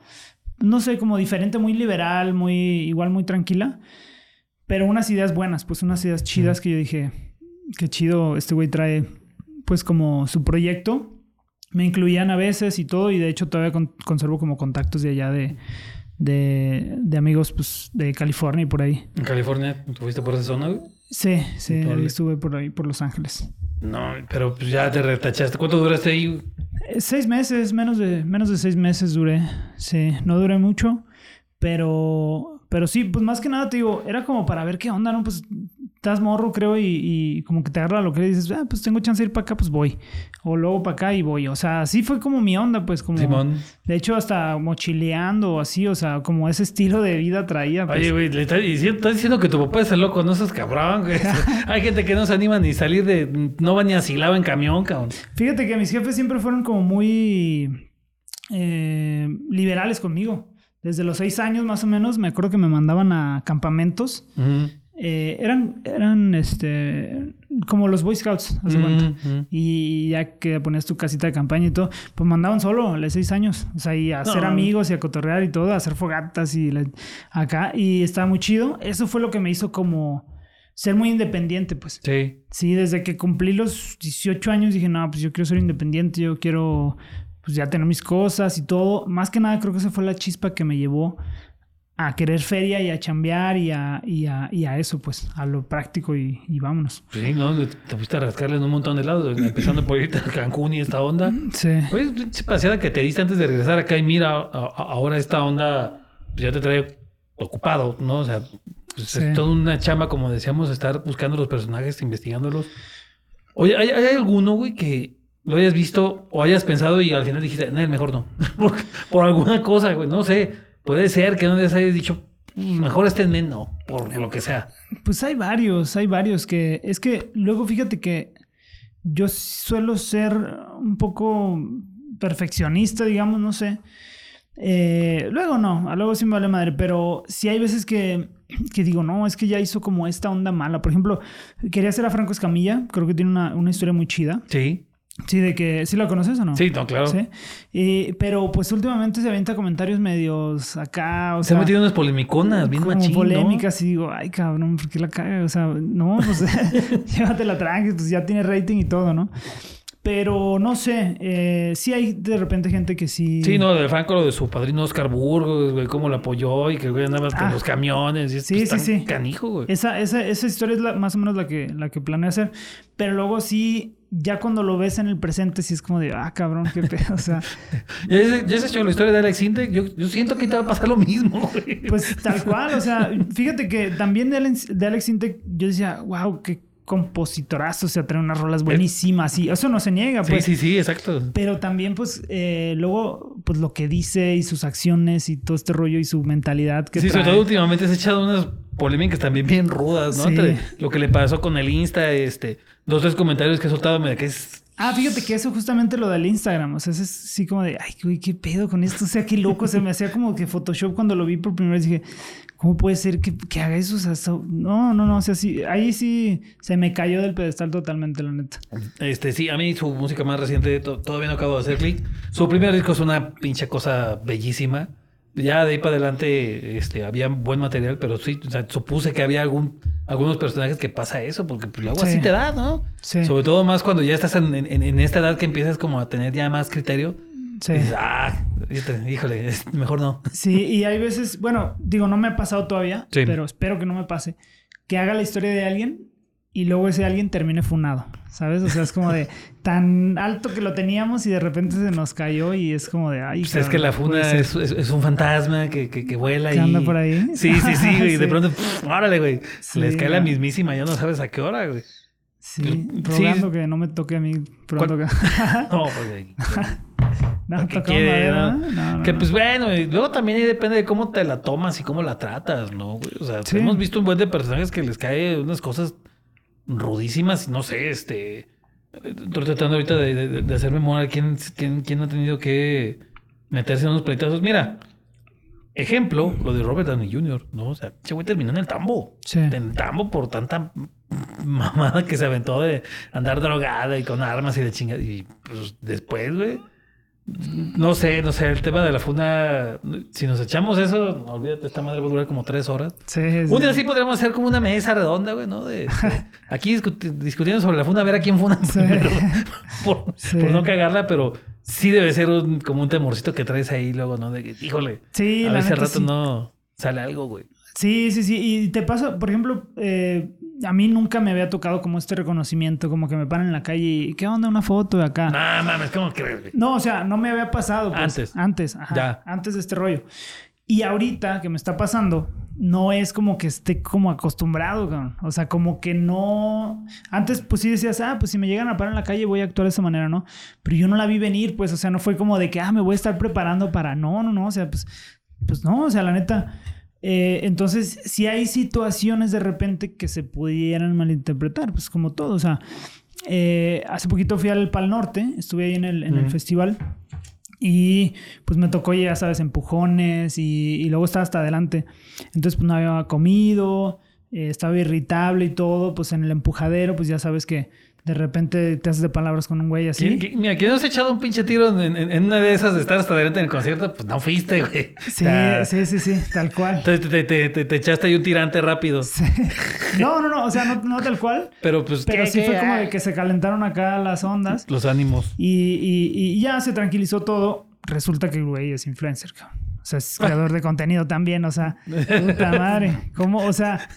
no sé, como diferente, muy liberal, muy, igual muy tranquila, pero unas ideas buenas, pues unas ideas chidas que yo dije, qué chido, este güey trae pues como su proyecto. Me incluían a veces y todo, y de hecho todavía con- conservo como contactos de allá de, de, de amigos pues, de California y por ahí. En California, ¿tú fuiste por esa zona? Sí, sí, estuve por ahí, por Los Ángeles. No, pero pues ya te retachaste. ¿Cuánto duraste ahí? Eh, Seis meses, menos de, menos de seis meses duré. Sí, no duré mucho, pero, pero sí, pues más que nada te digo, era como para ver qué onda, ¿no? Pues estás morro, creo, y, y como que te agarra lo que dices, ah, pues tengo chance de ir para acá, pues voy. O luego para acá y voy. O sea, así fue como mi onda, pues como... Simón. De hecho, hasta mochileando o así, o sea, como ese estilo de vida traía. Pues. Oye, güey, le estás diciendo, que tu papá es el loco, no seas cabrón, güey. Hay gente que no se anima ni salir de. No va ni asilado en camión, cabrón. Fíjate que mis jefes siempre fueron como muy eh, liberales conmigo. Desde los seis años más o menos, me acuerdo que me mandaban a campamentos. Ujú. Eh, eran, eran este, como los Boy Scouts, haz de cuenta. Y ya que ponías tu casita de campaña y todo, pues mandaban solo a los seis años. O sea, y a hacer No. amigos y a cotorrear y todo, a hacer fogatas y la- acá. Y estaba muy chido. Eso fue lo que me hizo como ser muy independiente, pues. Sí. Sí, desde que cumplí los 18 años dije, no, pues yo quiero ser independiente, yo quiero pues ya tener mis cosas y todo. Más que nada creo que esa fue la chispa que me llevó a querer feria y a chambear y a, y a, y a eso, pues, a lo práctico y, y vámonos. Sí, ¿no? Te fuiste a rascarle en un montón de lados, empezando por irte a Cancún y esta onda. Sí. Pinche paseada que te diste antes de regresar acá y mira, a- a- ahora esta onda pues ya te trae ocupado, ¿no? O sea, pues, Sí. es toda una chamba, como decíamos, estar buscando los personajes, investigándolos. Oye, ¿hay, hay alguno, güey, que lo hayas visto o hayas pensado y al final dijiste, no, mejor no? por, por alguna cosa, güey, no sé. Puede ser que no les hayas dicho, "Mm, mejor men, no, por lo que sea. Pues hay varios, hay varios que... Es que luego fíjate que yo suelo ser un poco perfeccionista, digamos, no sé. Eh, luego no, a luego sí me vale madre, pero sí hay veces que, que digo, no, es que ya hizo como esta onda mala. Por ejemplo, quería hacer a Franco Escamilla, creo que tiene una, una historia muy chida. Sí, Sí, de que, ¿sí la conoces o no? sí, no, claro. Sí. Y- pero pues últimamente se avienta comentarios medios acá, o Se ha sea... metido unas polemiconas, bien machín, ¿no? polémicas y digo, ay cabrón, ¿por qué la caga? O sea, no, pues llévatela tranqui, pues ya tiene rating y todo, ¿no? Pero no sé, eh, sí hay de repente gente que sí. Sí, no, de Franco, lo de su padrino Oscar Burgos, güey, cómo lo apoyó y que güey andaba con Ah. los camiones. Y Sí, pues, sí, sí. Canijo, güey. Esa, esa, esa historia es la- más o menos la que, la que planeo hacer. Pero luego sí, ya cuando lo ves en el presente, sí es como de, ah, cabrón, qué pedo. O sea, Ya has hecho la historia de Alex Intec. Yo, yo siento que te va a pasar lo mismo, güey. pues tal cual. O sea, fíjate que también de Alex, de Alex Intec, yo decía, wow, qué compositorazo. O sea, trae unas rolas buenísimas. Y eso no se niega, Sí, pues. sí, sí, exacto. Pero también, pues, eh, luego pues lo que dice y sus acciones y todo este rollo y su mentalidad que Sí, trae. sobre todo últimamente se ha echado unas polémicas también bien rudas, ¿no? Sí. Entre lo que le pasó con el Insta, este, dos, tres comentarios que ha soltado, me que es... Ah, fíjate que eso justamente lo del Instagram. O sea, es así como de, ay, güey, qué pedo con esto. O sea, qué loco. Se me hacía como que Photoshop cuando lo vi por primera vez dije, ¿cómo puede ser que, que haga eso? O sea, so- no, no, no. O sea, sí, ahí sí se me cayó del pedestal totalmente, la neta. Este, sí, a mí su música más reciente to- todavía no acabo de hacer clic. Su primer disco es una pinche cosa bellísima. Ya de ahí para adelante este, había buen material, pero sí, o sea, supuse que había algún, algunos personajes que pasa eso, porque pues, luego Sí. así te da, ¿no? Sí. Sobre todo más cuando ya estás en, en- en esta edad que empiezas como a tener ya más criterio. Sí. Dices, ah, híjole, mejor no. Sí, y hay veces, bueno, digo, no me ha pasado todavía, Sí. pero espero que no me pase, que haga la historia de alguien y luego ese alguien termine funado, ¿sabes? O sea, es como de tan alto que lo teníamos y de repente se nos cayó y es como de, ay, Pues es que la funa es, es- es un fantasma que, que, que vuela y... anda por ahí. Sí, sí, sí, güey. y De Sí. pronto, pff, órale, güey. Sí, Les cae la mismísima, ya no sabes a qué hora, güey. Sí, Sí. rogando que no me toque a mí pronto. No, pues. Que pues bueno, y luego también ahí depende de cómo te la tomas y cómo la tratas, ¿no, güey? O sea, Sí. hemos visto un buen de personajes que les cae unas cosas rudísimas, no sé, este. Estoy tratando ahorita de, de- de hacer memoria quién, quién, quién ha tenido que meterse en unos pleitazos. Mira, ejemplo, lo de Robert Downey Jr., ¿no? O sea, ese güey terminó en el tambo. Sí. En el tambo por tanta mamada que se aventó de andar drogada y con armas y de chingada. Y pues después, güey. No sé, no sé, el tema de la funda. Si nos echamos eso, olvídate, esta madre va a durar como tres horas. Sí, sí. Un día sí podríamos hacer como una mesa redonda, güey, ¿no? De, de- aquí discuti- discutiendo sobre la funda, a ver a quién funda Sí. primero, por, por no cagarla, pero sí debe ser un- como un temorcito que traes ahí luego, ¿no? De que, híjole, Sí, a neta rato no sale algo, güey. Sí, sí, sí. Y te pasa, por ejemplo, eh, a mí nunca me había tocado como este reconocimiento, como que me paran en la calle y ¿qué onda? Una foto de acá. No mames, ¿cómo crees? No, o sea, no me había pasado. pues, Antes. Antes, ajá, Ya. Antes de este rollo. Y ahorita que me está pasando, no es como que esté como acostumbrado, cabrón. O sea, como que no. Antes, pues sí decías, ah, pues si me llegan a parar en la calle voy a actuar de esa manera, ¿no? Pero yo no la vi venir, pues, o sea, no fue como de que, ah, me voy a estar preparando para. No, no, no. O sea, pues, pues no, o sea, la neta. Eh, entonces, si hay situaciones de repente que se pudieran malinterpretar, pues como todo, o sea, eh, hace poquito fui al Pal Norte, estuve ahí en el, en el festival y pues me tocó, ya sabes, empujones y, y luego estaba hasta adelante. Entonces pues no había comido, eh, estaba irritable y todo, pues en el empujadero pues ya sabes que de repente te haces de palabras con un güey así. ¿Quién- quién- Mira, ¿quién nos ha echado un pinche tiro en, en- en una de esas de estar hasta adelante en el concierto? Pues no fuiste, güey. Sí, sí, sí, sí, tal cual. Entonces te, te- te- te echaste ahí un tirante rápido. Sí. No, no, no, o sea, no, no tal cual. Pero pues. Pero ¿qué- sí qué? fue como Ah. de que se calentaron acá las ondas. Los ánimos. Y, y- y ya se tranquilizó todo. Resulta que el güey es influencer, cabrón. O sea, es creador de contenido también, o sea, puta madre. ¿Cómo? O sea,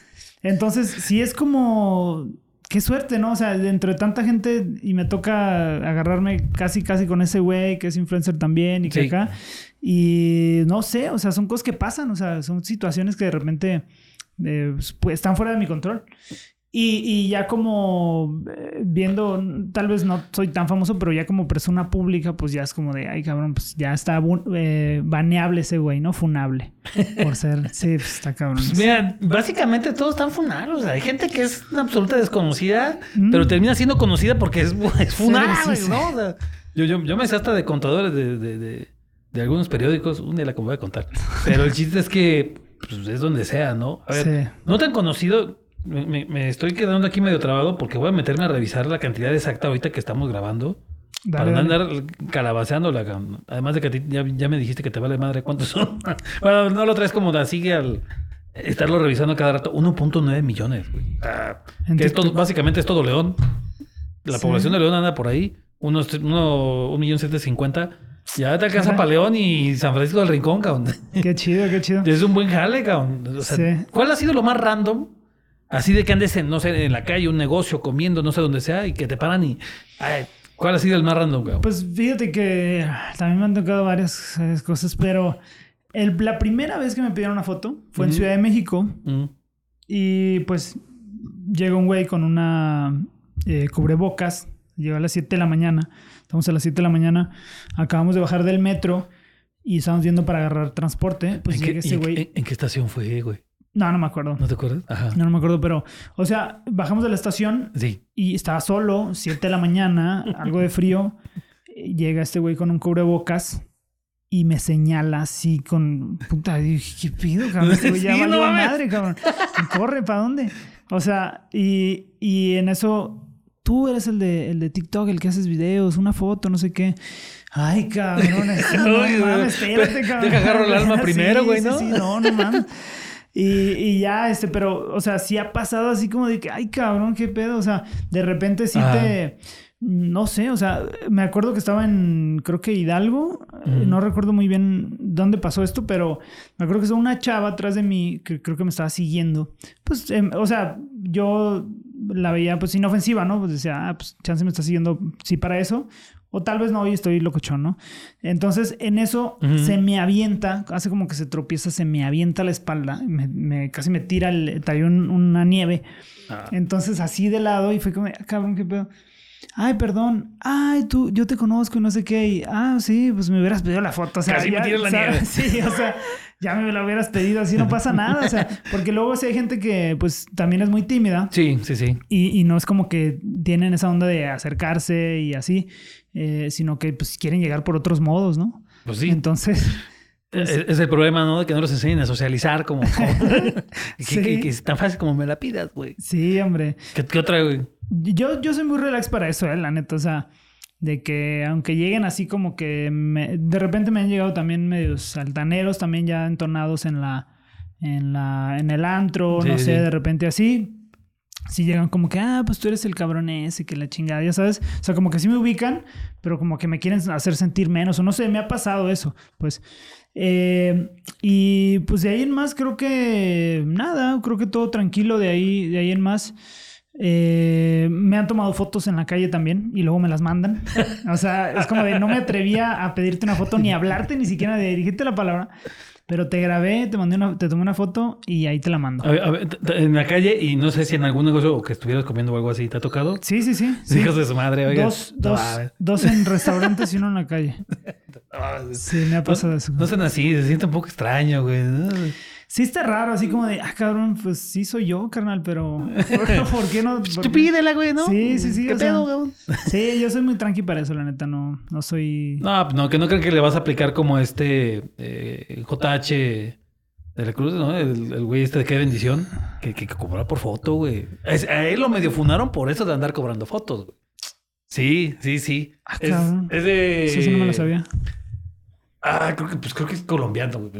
entonces, sí es como. Qué suerte, ¿no? O sea, dentro de tanta gente y me toca agarrarme casi, casi con ese güey que es influencer también y que Sí. acá. Y no sé, o sea, son cosas que pasan, o sea, son situaciones que de repente eh, pues, están fuera de mi control. Y, y ya como eh, viendo, tal vez no soy tan famoso, pero ya como persona pública, pues ya es como de, ay cabrón, pues ya está eh, baneable ese güey, ¿no? Funable. Por ser, sí, pues está cabrón. Pues mira, básicamente todos están funados. O sea, hay gente que es una absoluta desconocida, Mm. pero termina siendo conocida porque es, es sí, sí. ¿no? O sea, yo, yo, yo me sé hasta de contadores de, de, de- de algunos periódicos, un día la que voy a contar. Pero el chiste es que pues, es donde sea, ¿no? A ver, no tan conocido. Me, estoy quedando aquí medio trabado porque voy a meterme a revisar la cantidad exacta ahorita que estamos grabando. Dale, para no andar calabaceándola. Además de que a ti ya, ya me dijiste que te vale madre cuántos son. bueno, no lo traes como de sigue al estarlo revisando cada rato. 1.9 millones, güey. Ah, que es todo- básicamente es todo León. La Sí. población de León anda por ahí. Unos, uno, un millón setecientos cincuenta. Ya te alcanza para León y San Francisco del Rincón, cabrón. Qué chido, qué chido. Es un buen jale, cabrón. O sea, Sí. ¿Cuál ha sido lo más random? Así de que andes en, no sé, en la calle, un negocio, comiendo, no sé dónde sea, y que te paran y. ay, ¿Cuál ha sido el más random, cabrón? Pues fíjate que también me han tocado varias cosas, pero el- la primera vez que me pidieron una foto fue en. Ciudad de México. Mm. Y pues llega un güey con una eh, cubrebocas. Llega a las 7 de la mañana. Estamos a las 7 de la mañana. Acabamos de bajar del metro. y estábamos viendo para agarrar transporte. Pues ¿En, qué, llega ese güey. en- en qué estación fue, güey? No, no me acuerdo. ¿No te acuerdas? Ajá. No, no me acuerdo, pero, o sea, bajamos de la estación Sí. y estaba solo, 7 de la mañana, algo de frío. Llega este güey con un cubrebocas y me señala así con. Puta, dije, ¿qué pido, cabrón? Este güey ya Sí, no madre, cabrón. Corre, ¿para dónde? O sea, y, y en eso. Tú eres el de, el de TikTok, el que haces videos, una foto, no sé qué. Ay, cabrón. No mames, espérate, cabrón. deja agarro el alma Sí, primero, güey, sí, ¿no? Sí, no, no mames. Y, y ya, este, pero, o sea, sí ha pasado así como de que, ay, cabrón, qué pedo. O sea, de repente sí Ajá. te. No sé, o sea, me acuerdo que estaba en, creo que Hidalgo, eh, no recuerdo muy bien dónde pasó esto, pero me acuerdo que estaba una chava atrás de mí que creo que me estaba siguiendo. Pues, em, o sea, yo la veía pues inofensiva, ¿no? Pues decía, ah, pues chance me está siguiendo, sí, para eso. O tal vez no, y estoy locochón, ¿no? Entonces, en eso se me avienta, hace como que se tropieza, se me avienta la espalda, me, me- casi me tira, el, traía un- una nieve. Ah. Entonces, así de lado, y fue como, "Ah, cabrón, qué pedo. Ay, perdón. Ay, tú, yo te conozco y no sé qué. Y, ah, sí, pues me hubieras pedido la foto. O sea, Casi me ya, tiras la nieve. Sí, o sea, ya me la hubieras pedido, así no pasa nada. O sea, porque luego sí hay gente que, pues, también es muy tímida. Sí, sí, sí. Y, y no es como que tienen esa onda de acercarse y así, eh, sino que pues quieren llegar por otros modos, ¿no? Pues sí. Entonces, es, es el problema, ¿no? De que no los enseñen a socializar como... como- que, Sí. que- que es tan fácil como me la pidas, güey. sí, hombre. ¿Qué, qué otra, güey? Yo, yo soy muy relax para eso, eh, la neta. O sea, de que aunque lleguen así como que me- de repente me han llegado también medios altaneros, también ya entonados en la, en la, en el antro, Sí, no sé, sí. de repente así. Si llegan como que, ah, pues tú eres el cabrón ese, que la chingada, ya sabes. O sea, como que sí me ubican, pero como que me quieren hacer sentir menos, o no sé, me ha pasado eso, pues. Eh, y pues de ahí en más creo que nada, creo que todo tranquilo de ahí, de ahí en más. Eh, me han tomado fotos en la calle también y luego me las mandan. O sea, es como de no me atrevía a pedirte una foto ni hablarte ni siquiera de dirigirte la palabra. Pero te grabé, te mandé una, te tomé una foto y ahí te la mando. A ver, a ver, en la calle y no sé si en algún negocio o que estuvieras comiendo o algo así, ¿te ha tocado? Sí, sí, sí. sí. Hijos de su madre, oiga. Dos, dos, dos en restaurantes y uno en la calle. No. Sí, me ha pasado No, eso. no sean así, se siente un poco extraño, güey. Sí está raro, así como de, ah, cabrón, pues sí soy yo, carnal, pero ¿por qué no? Tú pídela, güey, ¿no? Sí, sí, sí, ¿Qué pedo, cabrón? Sí, yo soy muy tranqui para eso, la neta, no, no soy... No, no, que no crean que le vas a aplicar como este eh, JH de la Cruz, ¿no? El, el güey este de qué bendición, que, que, que cobra por foto, güey. A él lo medio funaron por eso de andar cobrando fotos, güey. Sí, sí, sí. Ah, es de. Eso sí no me lo sabía. Ah, creo que, pues creo que es colombiano.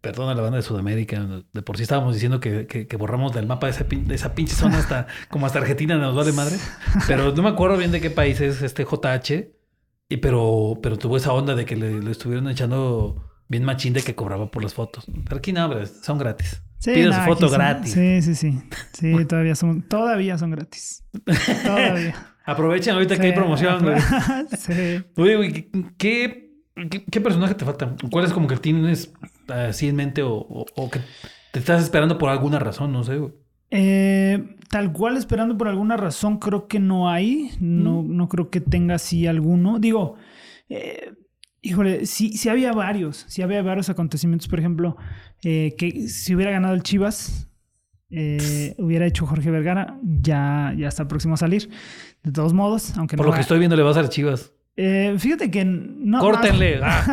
Perdona la banda de Sudamérica. De por sí estábamos diciendo que, que- que borramos del mapa de esa, pin- de esa pinche zona hasta como hasta Argentina nos vale madre. Pero no me acuerdo bien de qué país es este JH. Y pero, pero tuvo esa onda de que le, le estuvieron echando bien machín de que cobraba por las fotos. Pero aquí no, son gratis. Sí, su foto son- gratis. Sí, sí, sí. Sí, todavía son, todavía son gratis. Todavía. Aprovechen ahorita que hay promoción, güey. sí. Oye, güey, ¿qué, qué, personaje te falta? ¿Cuál es como que tienes así en mente o, o- o que te estás esperando por alguna razón? No sé. Eh, tal cual esperando por alguna razón creo que no hay. No, no creo que tenga así alguno. Digo, eh, híjole, sí, sí había varios. Sí había varios acontecimientos. Por ejemplo, eh, que si hubiera ganado el Chivas, eh, hubiera hecho Jorge Vergara. Ya, ya está próximo a salir. De todos modos, aunque Por no lo que estoy viendo, le vas a dar chivas. Eh, fíjate que no. Córtenle. Ah.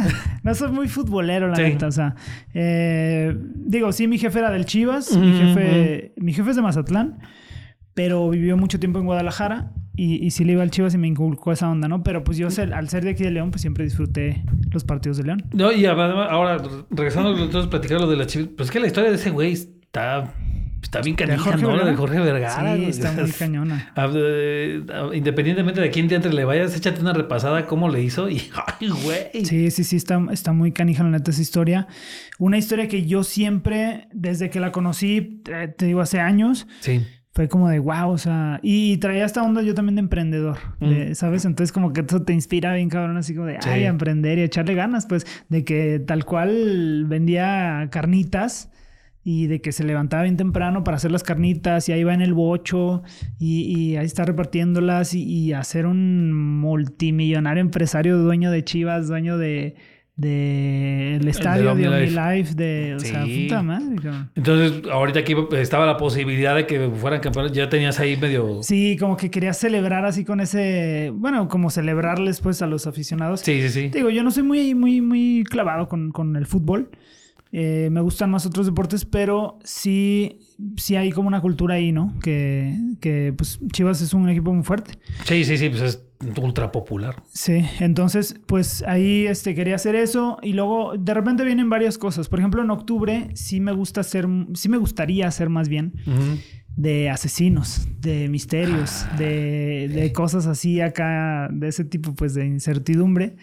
No soy muy futbolero, la Sí. neta. O sea, eh, digo, sí, mi jefe era del Chivas, mi jefe, mi jefe es de Mazatlán, pero vivió mucho tiempo en Guadalajara y, y sí le iba al Chivas y me inculcó esa onda, ¿no? Pero pues yo, al ser de aquí de León, pues siempre disfruté los partidos de León. No, y además, ahora, regresando a platicar lo de la chivas, pues es que la historia de ese güey está, está bien ¿De canija, ¿no? Vergara? de Jorge Vergara. sí, está muy cañona. Eh, Independientemente de quién te entre le vayas, échate una repasada cómo le hizo y ¡ay, güey! Sí, sí, sí, está, está muy canija la neta esa historia. Una historia que yo siempre, desde que la conocí, eh, te digo, hace años, Sí. fue como de wow, o sea, y traía esta onda yo también de emprendedor, de- Mm. ¿sabes? Entonces como que eso te inspira bien cabrón, así como de, Sí. ay, a emprender y a echarle ganas, pues, de que tal cual vendía carnitas y de que se levantaba bien temprano para hacer las carnitas y ahí va en el bocho y, y ahí está repartiéndolas y, ser un multimillonario empresario, dueño de Chivas, dueño de, de el estadio de OmniLife. De, o sea, puta madre, cabrón. Entonces, ahorita aquí estaba la posibilidad de que fueran campeones. Ya tenías ahí medio. Sí, como que quería celebrar así con ese, bueno, como celebrarles pues a los aficionados. Sí, sí, sí. Digo, yo no soy muy, muy, muy clavado con, con el fútbol. Eh, me gustan más otros deportes, pero sí, sí hay como una cultura ahí, ¿no? Que, que pues Chivas es un equipo muy fuerte. Sí, sí, sí, pues es ultra popular. Sí, entonces, pues ahí este, quería hacer eso y luego de repente vienen varias cosas. Por ejemplo, en octubre sí me gusta hacer, sí me gustaría hacer más bien de asesinos, de misterios, de, de cosas así acá, de ese tipo pues de incertidumbre.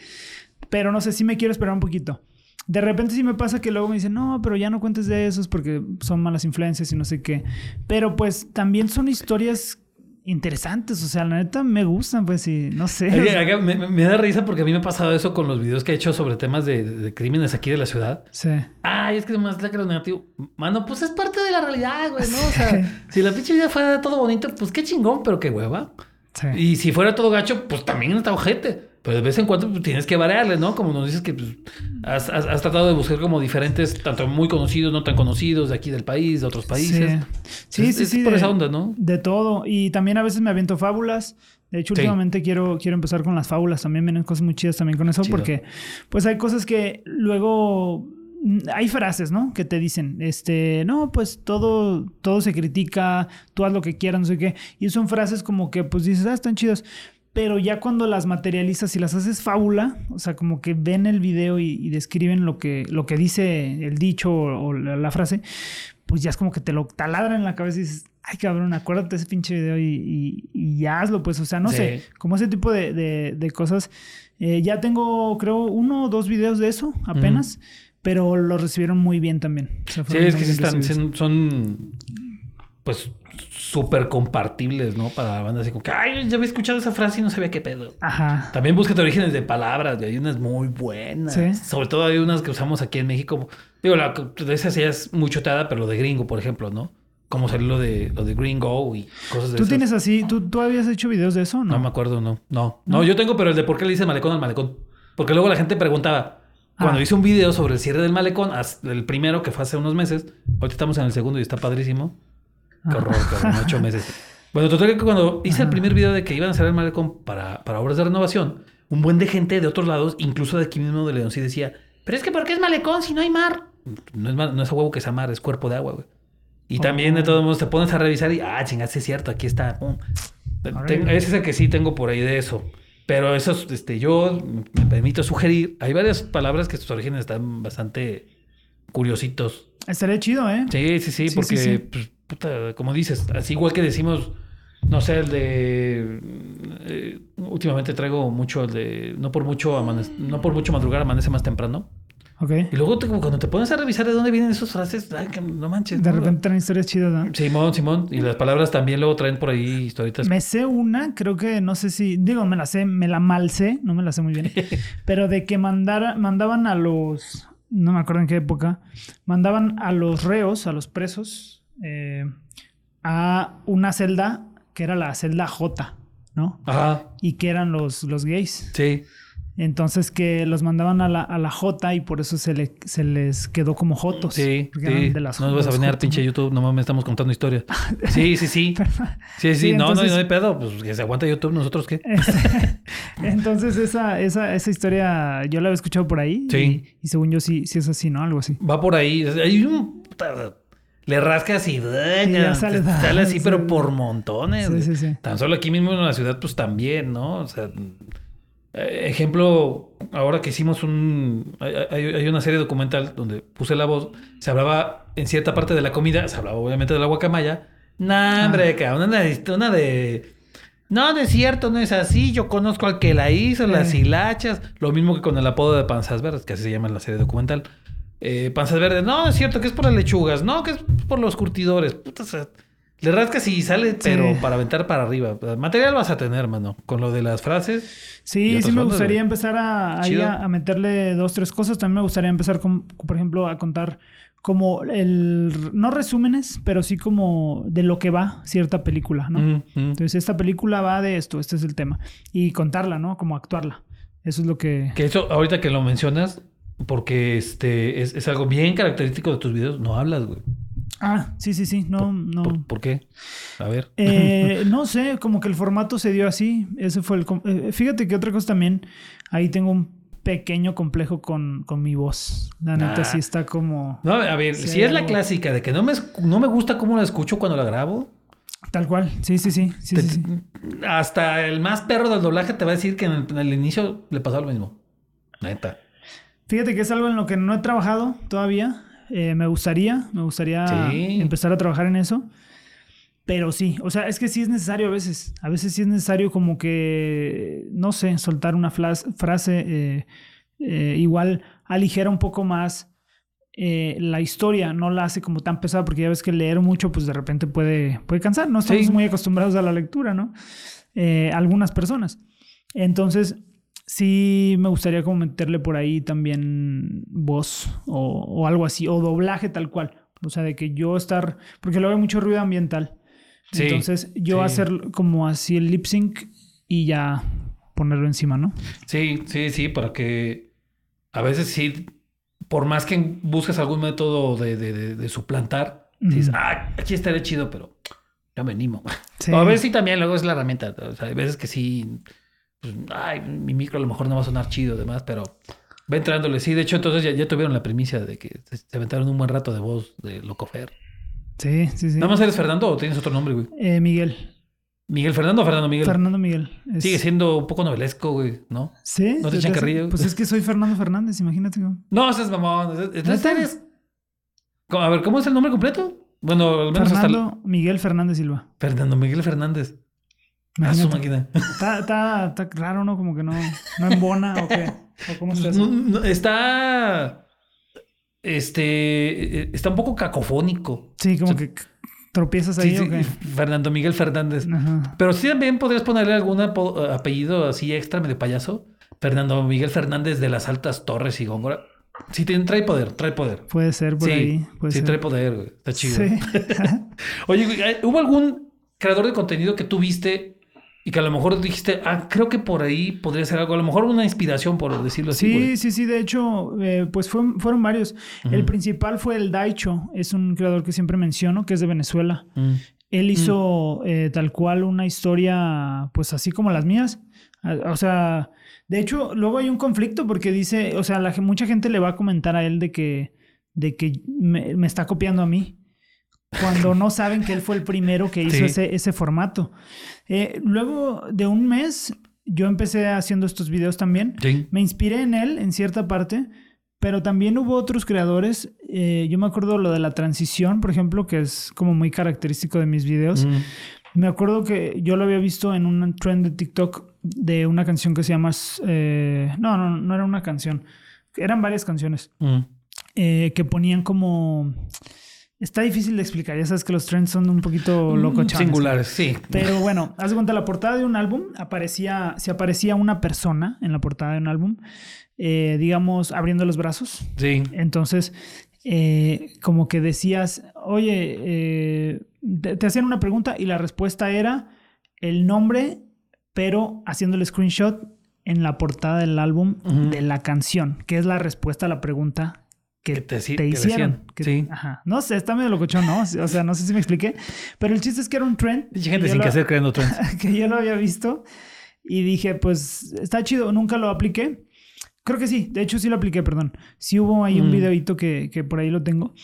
Pero no sé, sí me quiero esperar un poquito. De repente sí me pasa que luego me dicen, no, pero ya no cuentes de esos porque son malas influencias y no sé qué. Pero pues también son historias interesantes, o sea, la neta me gustan, pues sí, no sé. o Oye, sea, me, da risa porque a mí me ha pasado eso con los videos que he hecho sobre temas de, de crímenes aquí de la ciudad. sí. Ay, es que más la creo negativo. Mano, pues es parte de la realidad, güey, ¿no? O sea, si la pinche vida fuera todo bonito, pues qué chingón, pero qué hueva. sí. Y si fuera todo gacho, pues también está ojete. Pero de vez en cuando pues, tienes que variarle, ¿no? Como nos dices que pues, has, has- has tratado de buscar como diferentes, tanto muy conocidos, no tan conocidos, de aquí del país, de otros países. Sí, sí, Es- sí. es sí, por de- esa onda, ¿no? De todo. Y también a veces me aviento fábulas. De hecho, Sí. últimamente quiero, quiero empezar con las fábulas. También vienen cosas muy chidas también con eso. Chido. Porque pues hay cosas que luego... mm, Hay frases, ¿no? Que te dicen, este, no, pues todo, todo se critica, tú haz lo que quieras, no sé qué. Y son frases como que, pues dices, ah, están chidas. Pero ya cuando las materializas y las haces fábula, o sea, como que ven el video y, y describen lo que, lo que dice el dicho o, o la, la frase, pues ya es como que te lo taladran en la cabeza y dices, ay cabrón, acuérdate de ese pinche video y, y- hazlo, pues, o sea, no Sí. sé, como ese tipo de, de- de cosas. Eh, ya tengo, creo, uno o dos videos de eso apenas, pero lo recibieron muy bien también. O sea, Sí, es que sí están, son, pues súper compartibles, ¿no? Para la banda así como que, ay, ya había escuchado esa frase y no sabía qué pedo. Ajá. También búsquete orígenes de palabras, hay unas muy buenas. Sí. Sobre todo hay unas que usamos aquí en México. Digo, la de esas ya es muy choteada, pero lo de gringo, por ejemplo, ¿no? Como salió lo de, lo de gringo y cosas de ¿Tú esas. tienes así, ¿tú, tú habías hecho videos de eso o no? No me acuerdo, no. No, no, yo tengo, pero el de por qué le dice malecón al malecón. Porque luego la gente preguntaba, cuando Ah. hice un video sobre el cierre del malecón, el primero que fue hace unos meses, ahorita estamos en el segundo y está padrísimo. Qué horror, cabrón, ocho meses. Bueno, total que cuando hice el primer video de que iban a cerrar el malecón para, para obras de renovación, un buen de gente de otros lados, incluso de aquí mismo de León, sí decía, pero es que ¿por qué es malecón si no hay mar? No es, mar, no es huevo que sea mar, es cuerpo de agua, güey. Y también de Oh. todos modos te pones a revisar y, ah, chingada, sí es cierto, aquí está. Órale. Ten- ese es el que sí tengo por ahí de eso. Pero eso, es, este, yo me permito sugerir, hay varias palabras que sus orígenes están bastante curiositos. Estaría chido, ¿eh? Sí, sí, sí, Sí, porque, sí, sí. pues, puta, como dices, así igual que decimos, no sé, el de... eh, últimamente traigo mucho el de... No por mucho, amanece- no por mucho madrugar, amanece más temprano. Ok. Y luego te- cuando te pones a revisar de dónde vienen esas frases, ay, que no manches. De ¿no? repente traen historias chidas, ¿no? Simón, Simón. Y las palabras también luego traen por ahí historietas. Me sé una, creo que no sé si, digo, me la sé, me la mal sé, no me la sé muy bien, pero de que mandara, mandaban a los, no me acuerdo en qué época, mandaban a los reos, a los presos, eh, a una celda que era la celda J, ¿no? Ajá, Y que eran los, los gays. sí. Entonces que los mandaban a la, a la J y por eso se, le, se les quedó como Jotos. Sí, sí. de las no nos vas a venir jotos, pinche. YouTube, no mames, estamos contando historias. Sí, sí, sí. Sí, sí, Sí, no, entonces- no, no hay pedo. Pues que se aguanta YouTube, ¿nosotros qué? Este, Entonces, esa, esa, esa historia yo la había escuchado por ahí. Sí. Y, y según yo, sí, sí es así, ¿no? Algo así. Va por ahí. Hay un. Le rascas y. ya sale- te sale así, sí. pero por montones. Sí, sí, sí. Tan solo aquí mismo en la ciudad, pues también, ¿no? O sea. eh, Ejemplo, ahora que hicimos un... Hay, una serie documental donde puse la voz, se hablaba en cierta parte de la comida, se hablaba obviamente de la guacamaya. Nah, hombre, cabrón, una, de- una de... No, no es cierto, no es así. Yo conozco al que la hizo, las hilachas. Lo mismo que con el apodo de Panzas Verdes, que así se llama en la serie documental. Eh, panzas Verdes, no, es cierto que es por las lechugas, no, que es por los curtidores. Puta, o sea, le rascas y sale, pero para aventar para arriba. Material vas a tener, mano. Con lo de las frases. Sí, sí me gustaría empezar a, ahí a, a meterle dos, tres cosas. También me gustaría empezar, con, por ejemplo, a contar como el... No resúmenes, pero sí como de lo que va cierta película, ¿no? Mm, mm. Entonces, esta película va de esto, este es el tema. Y contarla, ¿no? Como actuarla. Eso es lo que... Que eso, ahorita que lo mencionas, porque este es, es algo bien característico de tus videos. No hablas, güey. Ah, sí, sí, sí. No, no. ¿Por, por qué? A ver. Eh, no sé, como que el formato se dio así. Ese fue el. eh, fíjate que otra cosa también. Ahí tengo un pequeño complejo con, con mi voz. La neta Ah. sí está como. No, a ver, si es la clásica de que no me, no me gusta cómo la escucho cuando la grabo, Tal cual. Sí, sí, sí. Sí, te- sí, sí. hasta el más perro del doblaje te va a decir que en el, en el inicio le pasó lo mismo. Neta. Fíjate que es algo en lo que no he trabajado todavía. Eh, me gustaría, me gustaría Sí. empezar a trabajar en eso. Pero sí, o sea, es que sí es necesario a veces. A veces sí es necesario como que, no sé, soltar una frase. eh, eh, igual aligera un poco más eh, la historia, no la hace como tan pesada, porque ya ves que leer mucho, pues de repente puede, puede cansar. No estamos Sí. muy acostumbrados a la lectura, ¿no? Algunas personas. Entonces, sí me gustaría como meterle por ahí también voz o, o algo así, o doblaje tal cual. O sea, de que yo estar, porque luego hay mucho ruido ambiental. Sí, Entonces, yo sí. hacer como así el lip sync y ya ponerlo encima, ¿no? Sí, sí, sí, para que a veces sí, por más que busques algún método de, de- de- de suplantar, dices, ah, aquí estaría chido, pero ya me animo. Sí. O a veces sí también, luego es la herramienta. O sea, hay veces que sí, pues, ay, mi micro a lo mejor no va a sonar chido, demás, pero va entrándole. Sí, de hecho, entonces ya, ya tuvieron la primicia de que se, aventaron un buen rato de voz de Locofer. Sí, sí, sí. ¿Nada más eres Fernando o tienes otro nombre, güey? Eh, Miguel. ¿Miguel Fernando o Fernando Miguel? Fernando Miguel. Es- Sigue siendo un poco novelesco, güey, ¿no? ¿Sí? ¿No te ¿Se echan hace? carrilla? Pues es que soy Fernando Fernández, imagínate. güey. No, ese es mamón. Entonces eres. A ver, ¿cómo es el nombre completo? Bueno, al menos hasta. Fernando Miguel Fernández Silva. Fernando Miguel Fernández. A su máquina. Está, está, está raro, ¿no? Como que no, no embona o qué. ¿O cómo está eso? no, está. Este. eh, Está un poco cacofónico. Sí, como o sea, que tropiezas ahí Sí, sí, o qué. Fernando Miguel Fernández. Ajá. Pero sí también podrías ponerle algún apellido así extra, medio payaso. Fernando Miguel Fernández de las Altas Torres y Góngora. Sí, tiene, trae poder, trae poder. Puede ser por sí, ahí. Puede sí ser. trae poder, güey. Está chido. Sí. Oye, güey, ¿hay- ¿hubo algún creador de contenido que tú viste y que a lo mejor dijiste, ah, creo que por ahí podría ser algo? A lo mejor una inspiración, por decirlo así. Sí, güey. sí, sí. De hecho, eh, pues fue- fueron varios. El principal fue el Daicho. Es un creador que siempre menciono, que es de Venezuela. Mm. Él hizo eh, tal cual una historia, pues así como las mías. O sea, de hecho, luego hay un conflicto porque dice, o sea, la, mucha gente le va a comentar a él de que, de que me, me está copiando a mí. Cuando no saben que él fue el primero que hizo Sí. ese, ese formato. Eh, luego de un mes, yo empecé haciendo estos videos también. Sí. Me inspiré en él en cierta parte, pero también hubo otros creadores. eh, yo me acuerdo lo de la transición, por ejemplo, que es como muy característico de mis videos. Mm. Me acuerdo que yo lo había visto en un trend de TikTok de una canción que se llama... eh, no, no, no era una canción. Eran varias canciones Mm. eh, que ponían como... Está difícil de explicar. Ya sabes que los trends son un poquito locochones. Singulares, sí. Pero bueno, haz de cuenta, la portada de un álbum aparecía, si aparecía una persona en la portada de un álbum, eh, digamos, abriendo los brazos. Sí. Entonces, eh, como que decías, oye, eh, te, te hacían una pregunta y la respuesta era el nombre, pero haciendo el screenshot en la portada del álbum de la canción, que es la respuesta a la pregunta que, Que te te, hicieron. Que- sí. Ajá. No sé, está medio locochón, ¿no? O sea, no sé si me expliqué. Pero el chiste es que era un trend. Mucha gente sin lo- que hacer creando trends. que yo lo había visto y dije, pues está chido, nunca lo apliqué. Creo que sí, de hecho sí lo apliqué, perdón. Sí hubo ahí un Mm. videito que, que por ahí lo tengo.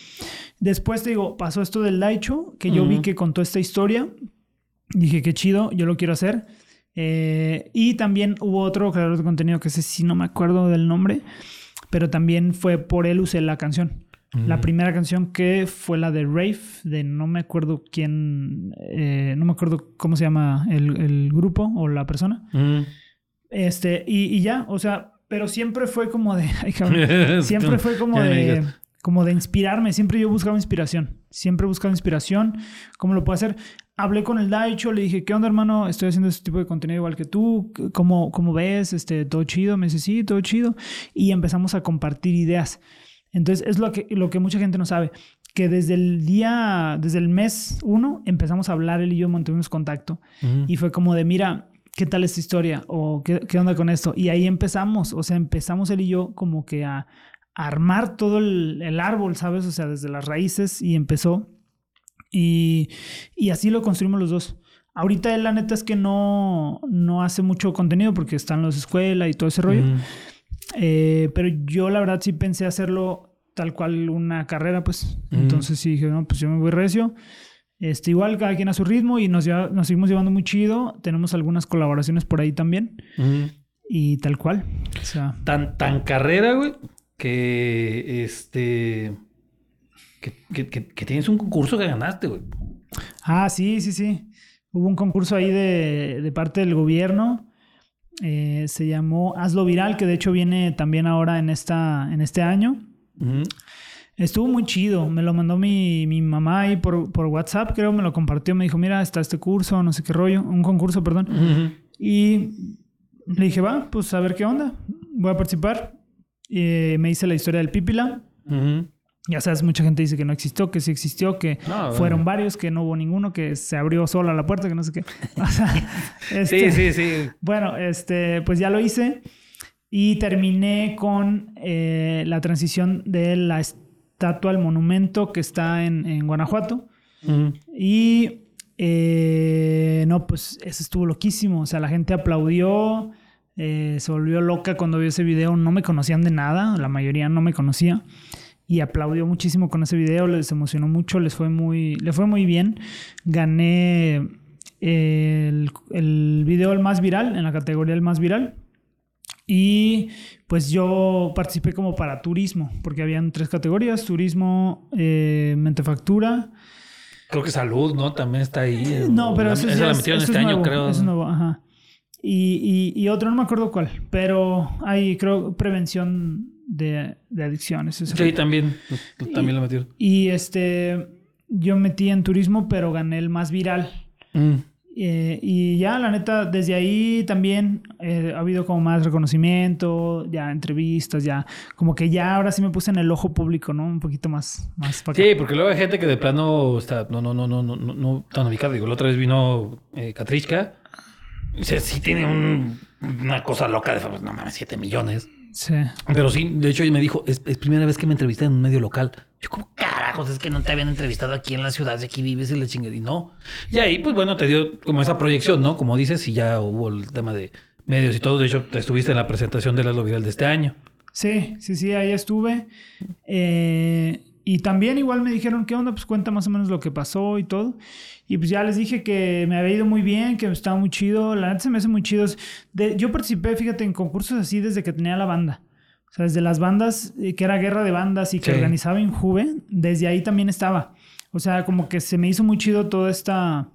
Después te digo, pasó esto del Daicho, que yo vi Ujú. que contó esta historia. Dije, qué chido, yo lo quiero hacer. Eh, y también hubo otro creador de contenido que ese sí no me acuerdo del nombre, pero también fue por él usé la canción. La primera canción que fue la de Rave, de no me acuerdo quién, eh, no me acuerdo cómo se llama el, el grupo o la persona. Mm. Este, y, y ya, o sea, pero siempre fue como de, ay, cabrón, siempre fue como de. Como de inspirarme. Siempre yo buscaba inspiración. Siempre he buscado inspiración. ¿Cómo lo puedo hacer? Hablé con el Daicho, le dije, ¿qué onda, hermano? Estoy haciendo este tipo de contenido igual que tú. ¿Cómo, cómo ves? Este, todo chido. Me dice, sí, todo chido. Y empezamos a compartir ideas. Entonces, es lo que, lo que mucha gente no sabe. Que desde el día, desde el mes uno, empezamos a hablar, él y yo mantuvimos contacto. Mm. Y fue como de, mira, ¿qué tal esta historia? O ¿qué, qué onda con esto? Y ahí empezamos, o sea, empezamos él y yo como que a, armar todo el, árbol, ¿sabes? O sea, desde las raíces y empezó. Y, y así lo construimos los dos. Ahorita él, la neta, es que no, no hace mucho contenido porque está en la escuela y todo ese rollo. Eh, pero yo, la verdad, sí pensé hacerlo tal cual una carrera, pues. Entonces sí dije, no, pues yo me voy recio. Este, igual cada quien a su ritmo y nos, nos seguimos llevando muy chido. Tenemos algunas colaboraciones por ahí también. Y tal cual. O sea. Tan, tan carrera, güey, que este. Que, que, tienes un concurso que ganaste, güey. Ah, sí, sí, sí. Hubo un concurso ahí de, de parte del gobierno. Eh, se llamó Hazlo Viral, que de hecho viene también ahora en, esta, en este año. Estuvo muy chido. Me lo mandó mi, mi mamá ahí por, por, WhatsApp, creo, me lo compartió. Me dijo, mira, está este curso, no sé qué rollo, un concurso, perdón. Y le dije, va, pues a ver qué onda. Voy a participar. Y me hice la historia del Pipila. Ya sabes, mucha gente dice que no existió, que sí existió, que fueron varios, que no hubo ninguno, que se abrió sola la puerta, que no sé qué. sí, sí, sí. Bueno, este, pues ya lo hice. Y terminé con eh, la transición de la estatua al monumento que está en, Guanajuato. Y eh, no, pues eso estuvo loquísimo. O sea, la gente aplaudió, eh, se volvió loca cuando vio ese video. No me conocían de nada, la mayoría no me conocía. Y aplaudió muchísimo con ese video, les emocionó mucho, les fue muy, le fue muy bien. Gané el, el video el más viral, en la categoría el más viral. Y pues yo participé como para turismo, porque habían tres categorías, turismo, eh, mentefactura. Creo que salud, ¿no? También está ahí. Eh, no, pero eso, la metieron este año, creo. es nuevo, ajá. Y, y, otro, no me acuerdo cuál, pero hay, creo, prevención de, de adicciones. Sí, también, también lo metieron. Y este, yo metí en turismo, pero gané el más viral. Mm. Eh, y ya, la neta, desde ahí también eh, ha habido como más reconocimiento, ya entrevistas, ya como que ya ahora sí me puse en el ojo público, ¿no? Un poquito más, más para Sí, porque luego hay gente que de plano está, no, no, no, no, no, no, no tan ubicada. Digo, la otra vez vino eh, Katrichka. O sea, sí tiene una cosa loca de, no mames, 7 millones. Sí. Pero sí, de hecho, me dijo, es, es primera vez que me entrevisté en un medio local. Yo, como carajos, es que no te habían entrevistado aquí en la ciudad de aquí vives y la chingada. Y no. Y ahí, pues bueno, te dio como esa proyección, ¿no? Como dices, y ya hubo el tema de medios y todo. De hecho, te estuviste en la presentación de la Viral de este año. Sí, sí, sí, ahí estuve. Eh, y también igual me dijeron, ¿qué onda? Pues cuenta más o menos lo que pasó y todo. Y pues ya les dije que me había ido muy bien, que estaba muy chido. La neta se me hace muy chido. yo participé, fíjate, en concursos así desde que tenía la banda. O sea, desde las bandas, eh, que era guerra de bandas y que organizaba Injuve, desde ahí también estaba. O sea, como que se me hizo muy chido toda esta,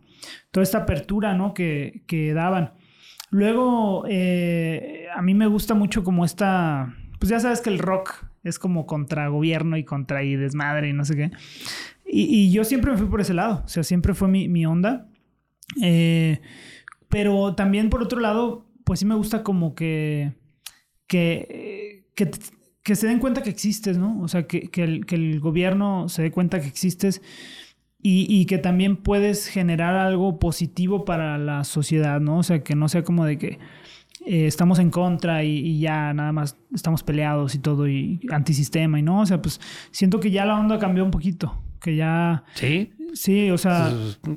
toda esta apertura, ¿no? Que, que daban. Luego, eh, a mí me gusta mucho como esta, pues ya sabes que el rock es como contra gobierno y contra y desmadre y no sé qué. Y, yo siempre me fui por ese lado, o sea, siempre fue mi, mi onda. Eh, pero también por otro lado, pues sí me gusta como que, que que, se den cuenta que existes, ¿no? O sea, que, el, que el, gobierno se dé cuenta que existes y, y, que también puedes generar algo positivo para la sociedad, ¿no? O sea, que no sea como de que eh, estamos en contra y, y, ya nada más estamos peleados y todo y antisistema y no, o sea, pues siento que ya la onda cambió un poquito, que ya... Sí. Sí, o sea.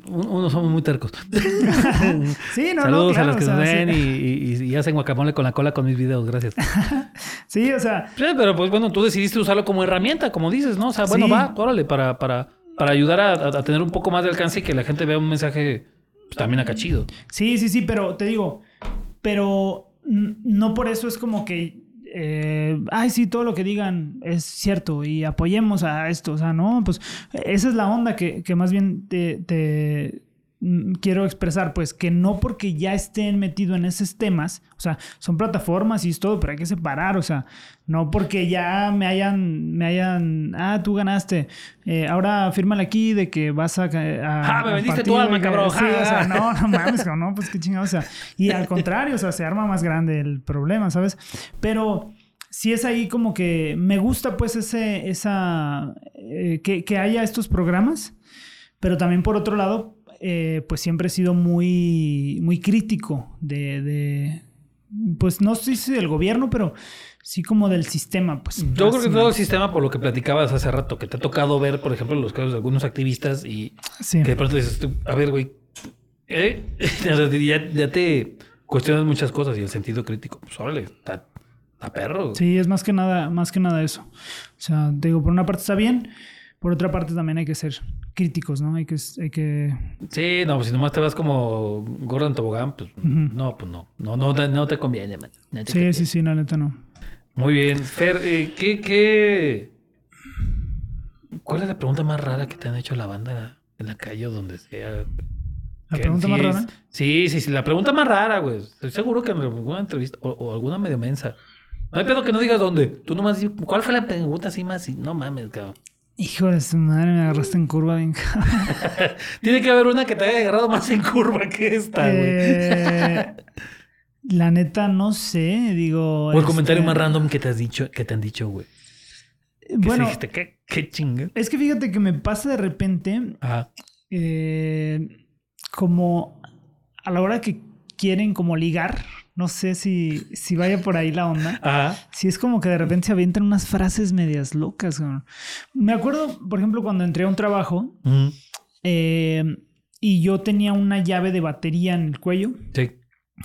Unos somos muy tercos. sí, no, Saludos a los que se ven y, hacen guacamole con la cola con mis videos, gracias. sí, o sea. pero pues bueno, tú decidiste usarlo como herramienta, como dices, ¿no? O sea, bueno, va, órale, para, para, para ayudar a, tener un poco más de alcance y que la gente vea un mensaje pues, también acá chido. Sí, sí, sí, pero te digo, pero no por eso es como que eh, ay, sí, todo lo que digan es cierto y apoyemos a esto. O sea, no, pues esa es la onda que, más bien te, quiero expresar, pues que no porque ya estén metidos en esos temas, o sea, son plataformas y es todo, pero hay que separar, o sea, no porque ya me hayan, me hayan, ah, tú ganaste, eh, ahora fírmale aquí de que vas a... ah, me vendiste tu alma, cabrón. Sí, o sea, no, no mames, no, pues qué chingado, o sea, y al contrario, o sea, se arma más grande el problema, ¿sabes? Pero sí es ahí como que me gusta pues ese, esa, eh, que, haya estos programas, pero también por otro lado, eh, pues siempre he sido muy, muy crítico de, pues no sé si del gobierno, pero sí como del sistema, pues. Yo creo que todo el sistema, por lo que platicabas hace rato, que te ha tocado ver, por ejemplo, los casos de algunos activistas y Sí. que de pronto dices, tú, a ver, güey, ¿eh? Ya, ya te cuestionas muchas cosas y el sentido crítico, pues órale, está, está perro. Sí, es más que nada, más que nada eso. O sea, digo, por una parte está bien, por otra parte también hay que ser críticos, ¿no? Hay que, hay que Sí, no, pues si nomás te vas como Gordon Tobogán, pues no, pues no, no, no, te- no te conviene, man. No te Sí, conviene. sí, sí, la neta no. Muy bien. Fer, eh, ¿qué, qué... ¿Cuál es la pregunta más rara que te han hecho la banda en la calle o donde sea? La pregunta sí más es- rara. Sí, sí, sí. La pregunta más rara, güey. Estoy seguro que en alguna entrevista o, o alguna medio mensa. No hay pedo que no digas dónde. Tú nomás di, ¿cuál fue la pregunta así más? No mames, cabrón. Hijo de su madre, me agarraste en curva bien. Tiene que haber una que te haya agarrado más en curva que esta, güey. Eh, la neta no sé, digo. o el este, comentario más random que te has dicho, que te han dicho, güey. Bueno, dijiste, ¿qué, qué chinga? es que fíjate que me pasa de repente Ajá. eh, como a la hora que quieren como ligar, no sé si, si vaya por ahí la onda. Ajá. Sí, es como que de repente se avientan unas frases medias locas. cabrón. Me acuerdo, por ejemplo, cuando entré a un trabajo eh, y yo tenía una llave de batería en el cuello, Sí.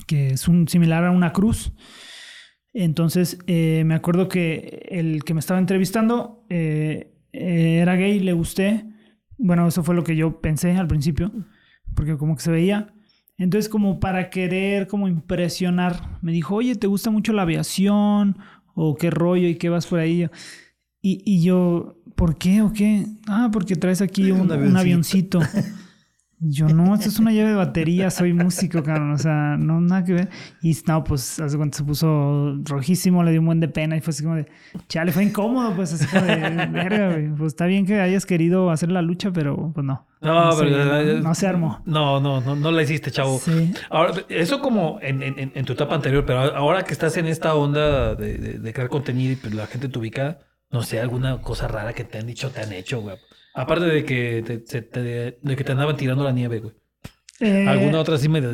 que es un similar a una cruz. Entonces, eh, me acuerdo que el que me estaba entrevistando eh, era gay, le gusté. Bueno, eso fue lo que yo pensé al principio, porque como que se veía. Entonces, como para querer como impresionar, me dijo, oye, ¿te gusta mucho la aviación? ¿O qué rollo? ¿Y qué vas por ahí? Y, y yo, ¿por qué o qué? Ah, porque traes aquí un, Un un avioncito. Yo no, esto es una llave de batería, soy músico, cabrón. O sea, no, nada que ver. Y no, pues, hace cuando se puso rojísimo, le dio un buen de pena y fue así como de, chale, fue incómodo, pues, así como de, verga, güey. Pues está bien que hayas querido hacer la lucha, pero pues no. No, se- pero- no se armó. No, no, no, no la hiciste, chavo. Sí. Ahora, eso como en, en- en tu etapa anterior, pero ahora que estás en esta onda de, de- de crear contenido y pues la gente te ubica, no sé, alguna cosa rara que te han dicho, te han hecho, güey. Aparte de que te, se- te- de que te andaban tirando la nieve, güey. Eh, Alguna otra así medio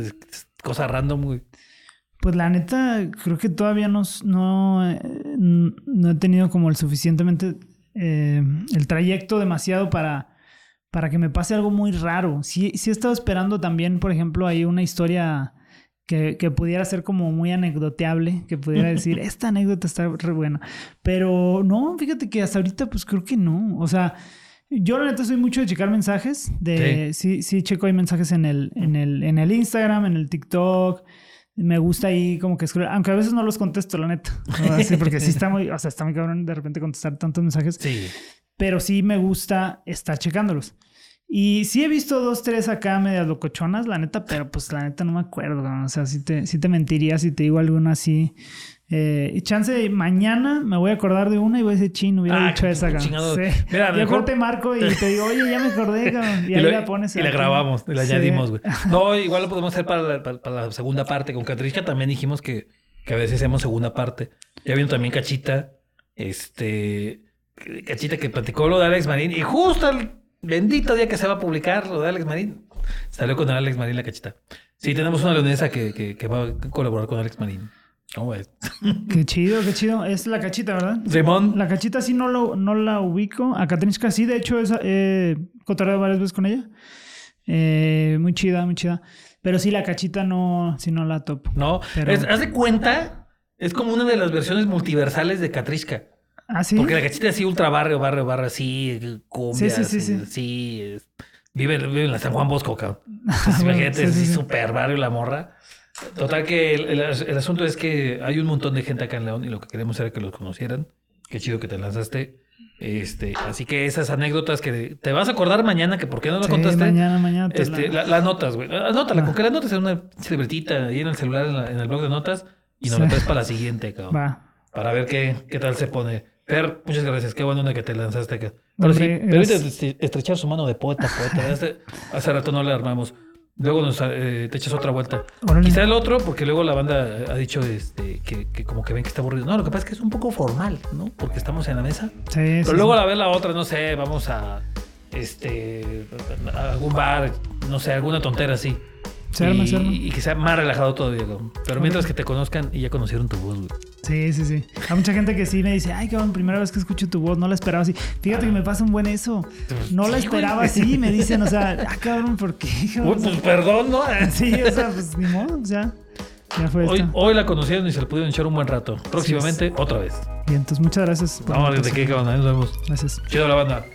cosa random, güey. Pues la neta, creo que todavía no, no, eh, no he tenido como el suficientemente eh, el trayecto demasiado para, para que me pase algo muy raro. Sí, sí he estado esperando también, por ejemplo, ahí una historia que, que pudiera ser como muy anecdoteable, que pudiera decir, esta anécdota está re buena. Pero no, fíjate que hasta ahorita pues creo que no. O sea, yo la neta soy mucho de checar mensajes. De, sí. sí, checo hay mensajes en el, en el, en el Instagram, en el TikTok. Me gusta ahí como que escribir, aunque a veces no los contesto, la neta. Sea, porque sí está muy, o sea, está muy cabrón de repente contestar tantos mensajes. Sí. Pero sí me gusta estar checándolos. Y sí he visto dos, tres acá medias locochonas, la neta, pero pues la neta no me acuerdo. cabrón. O sea, sí te, sí te mentiría si te digo alguna así. Eh, y chance, mañana me voy a acordar de una y voy a decir, chin, hubiera Ah, dicho esa, cabrón". Sí. Mira, y mejor- te marco y te digo, oye, ya me acordé, cabrón. Y, ahí lo- la pones. y la aquí. grabamos, la Sí. añadimos, güey. No, igual lo podemos hacer para la, para, para la segunda parte. Con Catricia también dijimos que, que a veces hacemos segunda parte. Ya vino también Cachita, este... Cachita que platicó lo de Alex Marín. Y justo el bendito día que se va a publicar lo de Alex Marín, salió con Alex Marín la Cachita. Sí, tenemos una leonesa que, que, que va a colaborar con Alex Marín. ¿Cómo ves? Qué chido, qué chido. Es la cachita, ¿verdad? Simón. La cachita sí no, lo, no la ubico. A Katrinska sí, de hecho, he eh, cotorreado varias veces con ella. Eh, muy chida, muy chida. Pero sí, la cachita no, sí no la topo. No, Pero- es- haz de cuenta, es como una de las versiones multiversales de Catrishka. Ah, sí. Porque la cachita es así ultra barrio, barrio, barrio, así, cumbia, Sí, sí, sí, sí. sí, es- vive, vive en la San Juan Bosco, cabrón. Entonces, imagínate, es sí. súper barrio la morra. Total que el, el- el asunto es que hay un montón de gente acá en León y lo que queremos era que los conocieran. Qué chido que te lanzaste. Este, así que esas anécdotas que te vas a acordar mañana que por qué no la Sí, contaste. mañana, mañana. te Este, la- la, la notas, güey. Anótala, Va. con que la notas en una libretita ahí en el celular, en, la- en el blog de notas, y nos Sí. la traes para la siguiente, cabrón. Va. Para ver qué, qué tal se pone. Fer, muchas gracias. Qué bueno que te lanzaste acá. Ahora sí, permítete gracias. est- estrechar su mano de poeta, poeta. Hace, hace rato no la armamos. Luego nos, eh, te echas otra vuelta. Órale. Quizá el otro, porque luego la banda ha dicho este, que, que como que ven que está aburrido. No, lo que pasa es que es un poco formal, ¿no? Porque estamos en la mesa. Sí, Pero sí, luego sí. a ver la otra, no sé, vamos a este a algún bar, no sé, alguna tontera así. Se arma, y, se arma. y que sea más relajado todavía. Pero mientras que te conozcan y ya conocieron tu voz, güey. Sí, sí, sí. Hay mucha gente que sí me dice, ay, cabrón, primera vez que escucho tu voz, no la esperaba así. Fíjate que me pasa un buen eso. No la güey. esperaba así, me dicen, o sea, ah, cabrón, ¿por qué? Uy, pues perdón, ¿no? Sí, o sea, pues ni modo, ya. Ya fue Hoy, hoy la conocieron y se la pudieron echar un buen rato. Próximamente, otra vez. Bien, entonces muchas gracias. por la Vamos, ¿de invitación. qué, cabrón? Ahí Nos vemos. Gracias. Chido la banda.